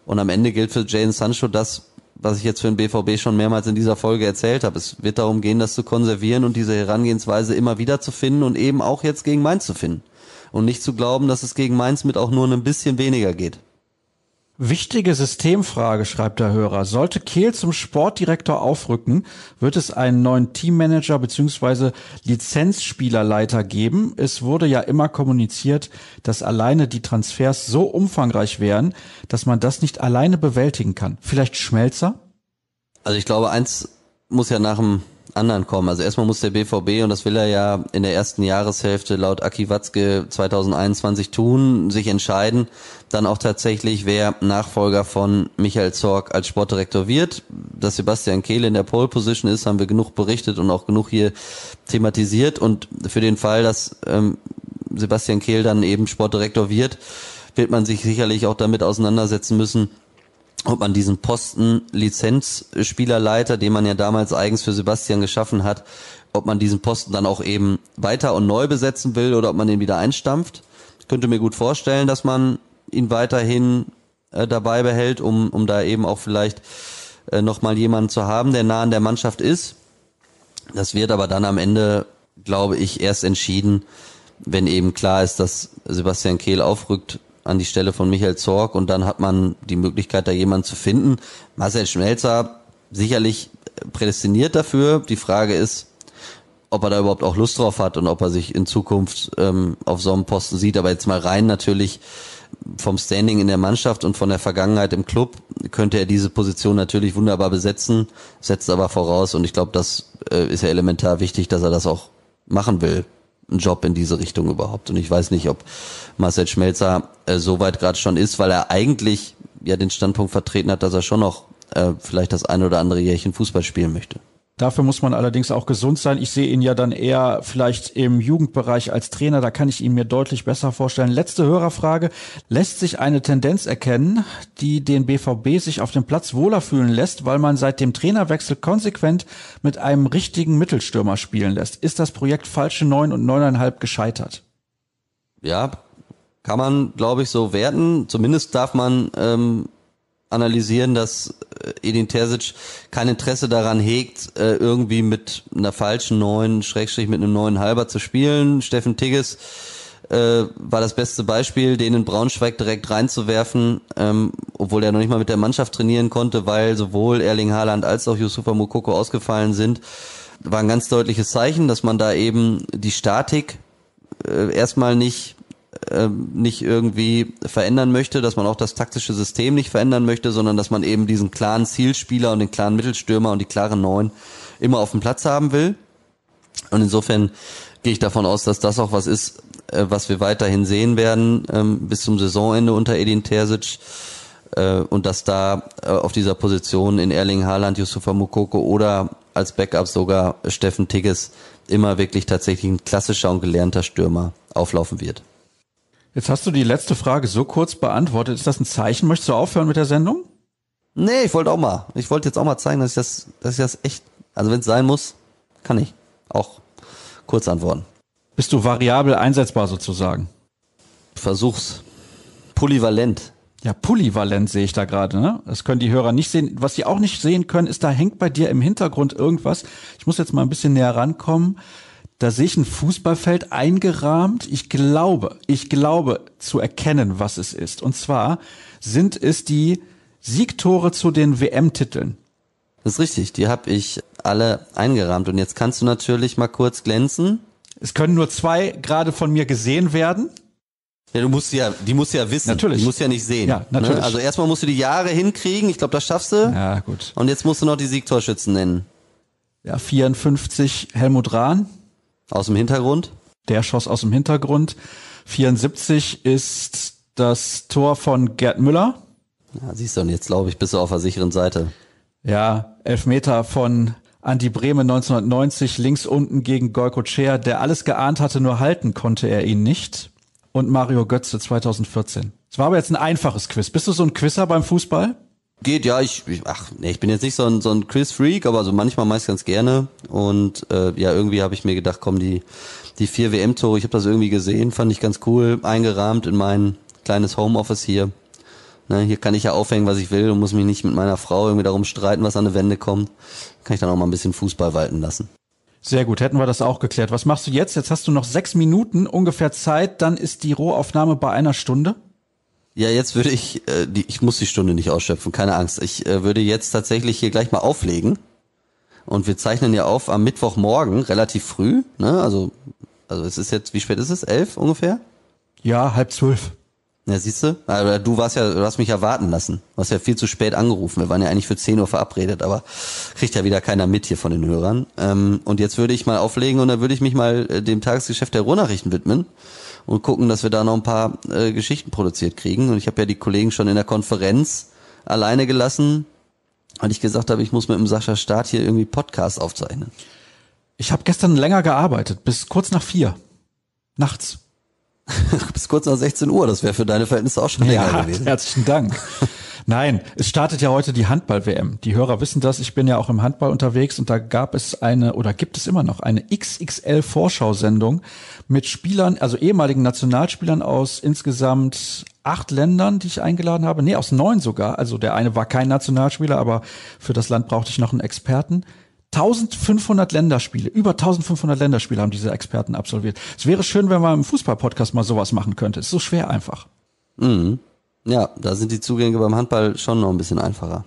Und am Ende gilt für Jane Sancho das, was ich jetzt für den BVB schon mehrmals in dieser Folge erzählt habe. Es wird darum gehen, das zu konservieren und diese Herangehensweise immer wieder zu finden und eben auch jetzt gegen Mainz zu finden. Und nicht zu glauben, dass es gegen Mainz mit auch nur ein bisschen weniger geht. Wichtige Systemfrage, schreibt der Hörer. Sollte Kehl zum Sportdirektor aufrücken, wird es einen neuen Teammanager bzw. Lizenzspielerleiter geben. Es wurde ja immer kommuniziert, dass alleine die Transfers so umfangreich wären, dass man das nicht alleine bewältigen kann. Vielleicht Schmelzer? Also ich glaube, eins muss ja nach dem anderen kommen. Also erstmal muss der BVB, und das will er ja in der ersten Jahreshälfte laut Aki Watzke 2021 tun, sich entscheiden, dann auch tatsächlich, wer Nachfolger von Michael Zorg als Sportdirektor wird. Dass Sebastian Kehl in der Pole Position ist, haben wir genug berichtet und auch genug hier thematisiert. Und für den Fall, dass ähm, Sebastian Kehl dann eben Sportdirektor wird, wird man sich sicherlich auch damit auseinandersetzen müssen, ob man diesen Posten Lizenzspielerleiter, den man ja damals eigens für Sebastian geschaffen hat, ob man diesen Posten dann auch eben weiter und neu besetzen will oder ob man den wieder einstampft. Ich könnte mir gut vorstellen, dass man ihn weiterhin äh, dabei behält, um, um da eben auch vielleicht äh, nochmal jemanden zu haben, der nah an der Mannschaft ist. Das wird aber dann am Ende, glaube ich, erst entschieden, wenn eben klar ist, dass Sebastian Kehl aufrückt an die Stelle von Michael Zorg und dann hat man die Möglichkeit, da jemanden zu finden. Marcel Schmelzer sicherlich prädestiniert dafür. Die Frage ist, ob er da überhaupt auch Lust drauf hat und ob er sich in Zukunft ähm, auf so einem Posten sieht. Aber jetzt mal rein natürlich vom Standing in der Mannschaft und von der Vergangenheit im Club könnte er diese Position natürlich wunderbar besetzen, setzt aber voraus und ich glaube, das äh, ist ja elementar wichtig, dass er das auch machen will einen Job in diese Richtung überhaupt. Und ich weiß nicht, ob Marcel Schmelzer äh, so weit gerade schon ist, weil er eigentlich ja den Standpunkt vertreten hat, dass er schon noch äh, vielleicht das ein oder andere Jährchen Fußball spielen möchte. Dafür muss man allerdings auch gesund sein. Ich sehe ihn ja dann eher vielleicht im Jugendbereich als Trainer. Da kann ich ihn mir deutlich besser vorstellen. Letzte Hörerfrage. Lässt sich eine Tendenz erkennen, die den BVB sich auf dem Platz wohler fühlen lässt, weil man seit dem Trainerwechsel konsequent mit einem richtigen Mittelstürmer spielen lässt? Ist das Projekt falsche neun und neuneinhalb gescheitert? Ja, kann man, glaube ich, so werten. Zumindest darf man ähm, analysieren, dass äh, Edin Terzic kein Interesse daran hegt, äh, irgendwie mit einer falschen neuen, Schrägstrich mit einem neuen Halber zu spielen. Steffen Tigges äh, war das beste Beispiel, den in Braunschweig direkt reinzuwerfen, ähm, obwohl er noch nicht mal mit der Mannschaft trainieren konnte, weil sowohl Erling Haaland als auch Yusufa Mukoko ausgefallen sind. War ein ganz deutliches Zeichen, dass man da eben die Statik äh, erstmal nicht äh, nicht irgendwie verändern möchte, dass man auch das taktische System nicht verändern möchte, sondern dass man eben diesen klaren Zielspieler und den klaren Mittelstürmer und die klaren Neun immer auf dem Platz haben will. Und insofern gehe ich davon aus, dass das auch was ist, äh, was wir weiterhin sehen werden ähm, bis zum Saisonende unter Edin Terzic äh, und dass da äh, auf dieser Position in Erling Haaland, Yusufa Mukoko oder als Backup sogar Steffen Tigges immer wirklich tatsächlich ein klassischer und gelernter Stürmer auflaufen wird. Jetzt hast du die letzte Frage so kurz beantwortet. Ist das ein Zeichen? Möchtest du aufhören mit der Sendung? Nee, ich wollte auch mal. Ich wollte jetzt auch mal zeigen, dass ich das, dass ich das echt, also wenn es sein muss, kann ich auch kurz antworten. Bist du variabel einsetzbar sozusagen? Versuch's. Polyvalent. Ja, polyvalent sehe ich da gerade. Ne? Das können die Hörer nicht sehen. Was sie auch nicht sehen können, ist, da hängt bei dir im Hintergrund irgendwas. Ich muss jetzt mal ein bisschen näher rankommen. Da sehe ich ein Fußballfeld eingerahmt. Ich glaube, ich glaube zu erkennen, was es ist. Und zwar sind es die Siegtore zu den WM-Titeln. Das ist richtig, die habe ich alle eingerahmt. Und jetzt kannst du natürlich mal kurz glänzen. Es können nur zwei gerade von mir gesehen werden. Ja, du musst ja, die musst ja wissen. Natürlich. Die musst ja nicht sehen. Ja, natürlich. Ne? Also erstmal musst du die Jahre hinkriegen. Ich glaube, das schaffst du. Ja, gut. Und jetzt musst du noch die Siegtorschützen nennen. Ja, 54 Helmut Rahn. Aus dem Hintergrund. Der schoss aus dem Hintergrund. 74 ist das Tor von Gerd Müller. Ja, siehst du, und jetzt glaube ich, bist du auf der sicheren Seite. Ja, Elfmeter von Andi Bremen 1990 links unten gegen Golko Cher, der alles geahnt hatte, nur halten konnte er ihn nicht. Und Mario Götze 2014. Es war aber jetzt ein einfaches Quiz. Bist du so ein Quizzer beim Fußball? Geht, ja, ich, ich ach, nee, ich bin jetzt nicht so ein, so ein Quiz-Freak, aber so manchmal meist ganz gerne. Und äh, ja, irgendwie habe ich mir gedacht, komm, die, die vier WM-Tore, ich habe das irgendwie gesehen, fand ich ganz cool, eingerahmt in mein kleines Homeoffice hier. Ne, hier kann ich ja aufhängen, was ich will und muss mich nicht mit meiner Frau irgendwie darum streiten, was an eine Wende kommt. Kann ich dann auch mal ein bisschen Fußball walten lassen. Sehr gut, hätten wir das auch geklärt. Was machst du jetzt? Jetzt hast du noch sechs Minuten ungefähr Zeit, dann ist die Rohaufnahme bei einer Stunde. Ja, jetzt würde ich, äh, die, ich muss die Stunde nicht ausschöpfen, keine Angst. Ich äh, würde jetzt tatsächlich hier gleich mal auflegen. Und wir zeichnen ja auf am Mittwochmorgen, relativ früh. Ne? Also, also es ist jetzt, wie spät ist es? Elf ungefähr? Ja, halb zwölf. Ja, siehst du? Aber du warst ja, du hast mich ja warten lassen. Du hast ja viel zu spät angerufen. Wir waren ja eigentlich für 10 Uhr verabredet, aber kriegt ja wieder keiner mit hier von den Hörern. Ähm, und jetzt würde ich mal auflegen und dann würde ich mich mal äh, dem Tagesgeschäft der Ruhrnachrichten widmen und gucken, dass wir da noch ein paar äh, Geschichten produziert kriegen. Und ich habe ja die Kollegen schon in der Konferenz alleine gelassen, weil ich gesagt habe, ich muss mit dem Sascha Staat hier irgendwie Podcast aufzeichnen. Ich habe gestern länger gearbeitet, bis kurz nach vier. Nachts. bis kurz nach 16 Uhr, das wäre für deine Verhältnisse auch schon länger ja, gewesen. Herzlichen Dank. Nein, es startet ja heute die Handball-WM. Die Hörer wissen das, ich bin ja auch im Handball unterwegs und da gab es eine oder gibt es immer noch eine XXL-Vorschau-Sendung mit Spielern, also ehemaligen Nationalspielern aus insgesamt acht Ländern, die ich eingeladen habe. Nee, aus neun sogar. Also der eine war kein Nationalspieler, aber für das Land brauchte ich noch einen Experten. 1500 Länderspiele, über 1500 Länderspiele haben diese Experten absolviert. Es wäre schön, wenn man im Fußball-Podcast mal sowas machen könnte. Es ist so schwer einfach. Mhm. Ja, da sind die Zugänge beim Handball schon noch ein bisschen einfacher.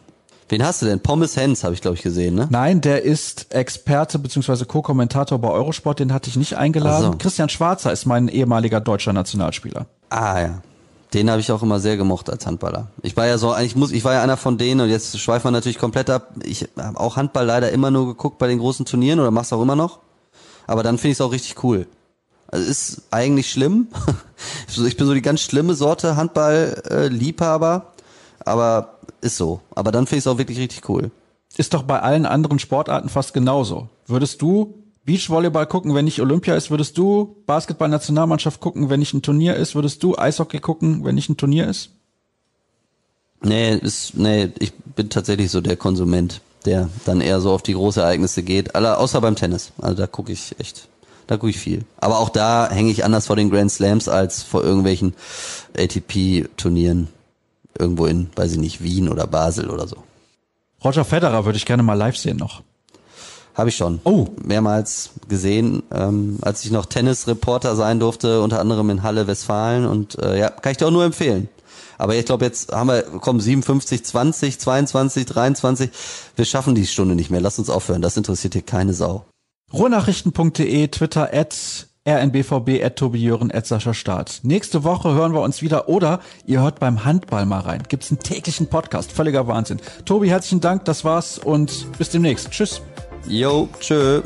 Wen hast du denn? Pommes Hens habe ich glaube ich gesehen, ne? Nein, der ist Experte bzw. Co-Kommentator bei Eurosport, den hatte ich nicht eingeladen. so. Christian Schwarzer ist mein ehemaliger deutscher Nationalspieler. Ah ja. Den habe ich auch immer sehr gemocht als Handballer. Ich war ja so, ich muss, ich war ja einer von denen und jetzt schweifen wir natürlich komplett ab. Ich habe auch Handball leider immer nur geguckt bei den großen Turnieren oder mach's auch immer noch. Aber dann finde ich es auch richtig cool. Also ist eigentlich schlimm. Ich bin so die ganz schlimme Sorte Handball-Liebhaber, aber ist so. Aber dann finde ich es auch wirklich richtig cool. Ist doch bei allen anderen Sportarten fast genauso. Würdest du Beachvolleyball gucken, wenn nicht Olympia ist? Würdest du Basketball-Nationalmannschaft gucken, wenn nicht ein Turnier ist? Würdest du Eishockey gucken, wenn nicht ein Turnier ist? Nee, ist, nee, ich bin tatsächlich so der Konsument, der dann eher so auf die großen Ereignisse geht. Außer beim Tennis. Also da gucke ich echt, da gucke ich viel. Aber auch da hänge ich anders vor den Grand Slams als vor irgendwelchen ATP-Turnieren. irgendwo in, weiß ich nicht, Wien oder Basel oder so. Roger Federer würde ich gerne mal live sehen noch. Habe ich schon. Oh. Mehrmals gesehen, ähm, als ich noch Tennisreporter sein durfte, unter anderem in Halle Westfalen. Und äh, ja, kann ich dir auch nur empfehlen. Aber ich glaube, jetzt haben wir, kommen 57, 20, 22, 23. Wir schaffen die Stunde nicht mehr. Lass uns aufhören. Das interessiert hier keine Sau. Ruhrnachrichten.de, Twitter, at rnbvb, at Tobi Jören, at Sascha Staat. Nächste Woche hören wir uns wieder oder ihr hört beim Handball mal rein. Gibt's einen täglichen Podcast. Völliger Wahnsinn. Tobi, herzlichen Dank. Das war's und bis demnächst. Tschüss. Jo, tschö.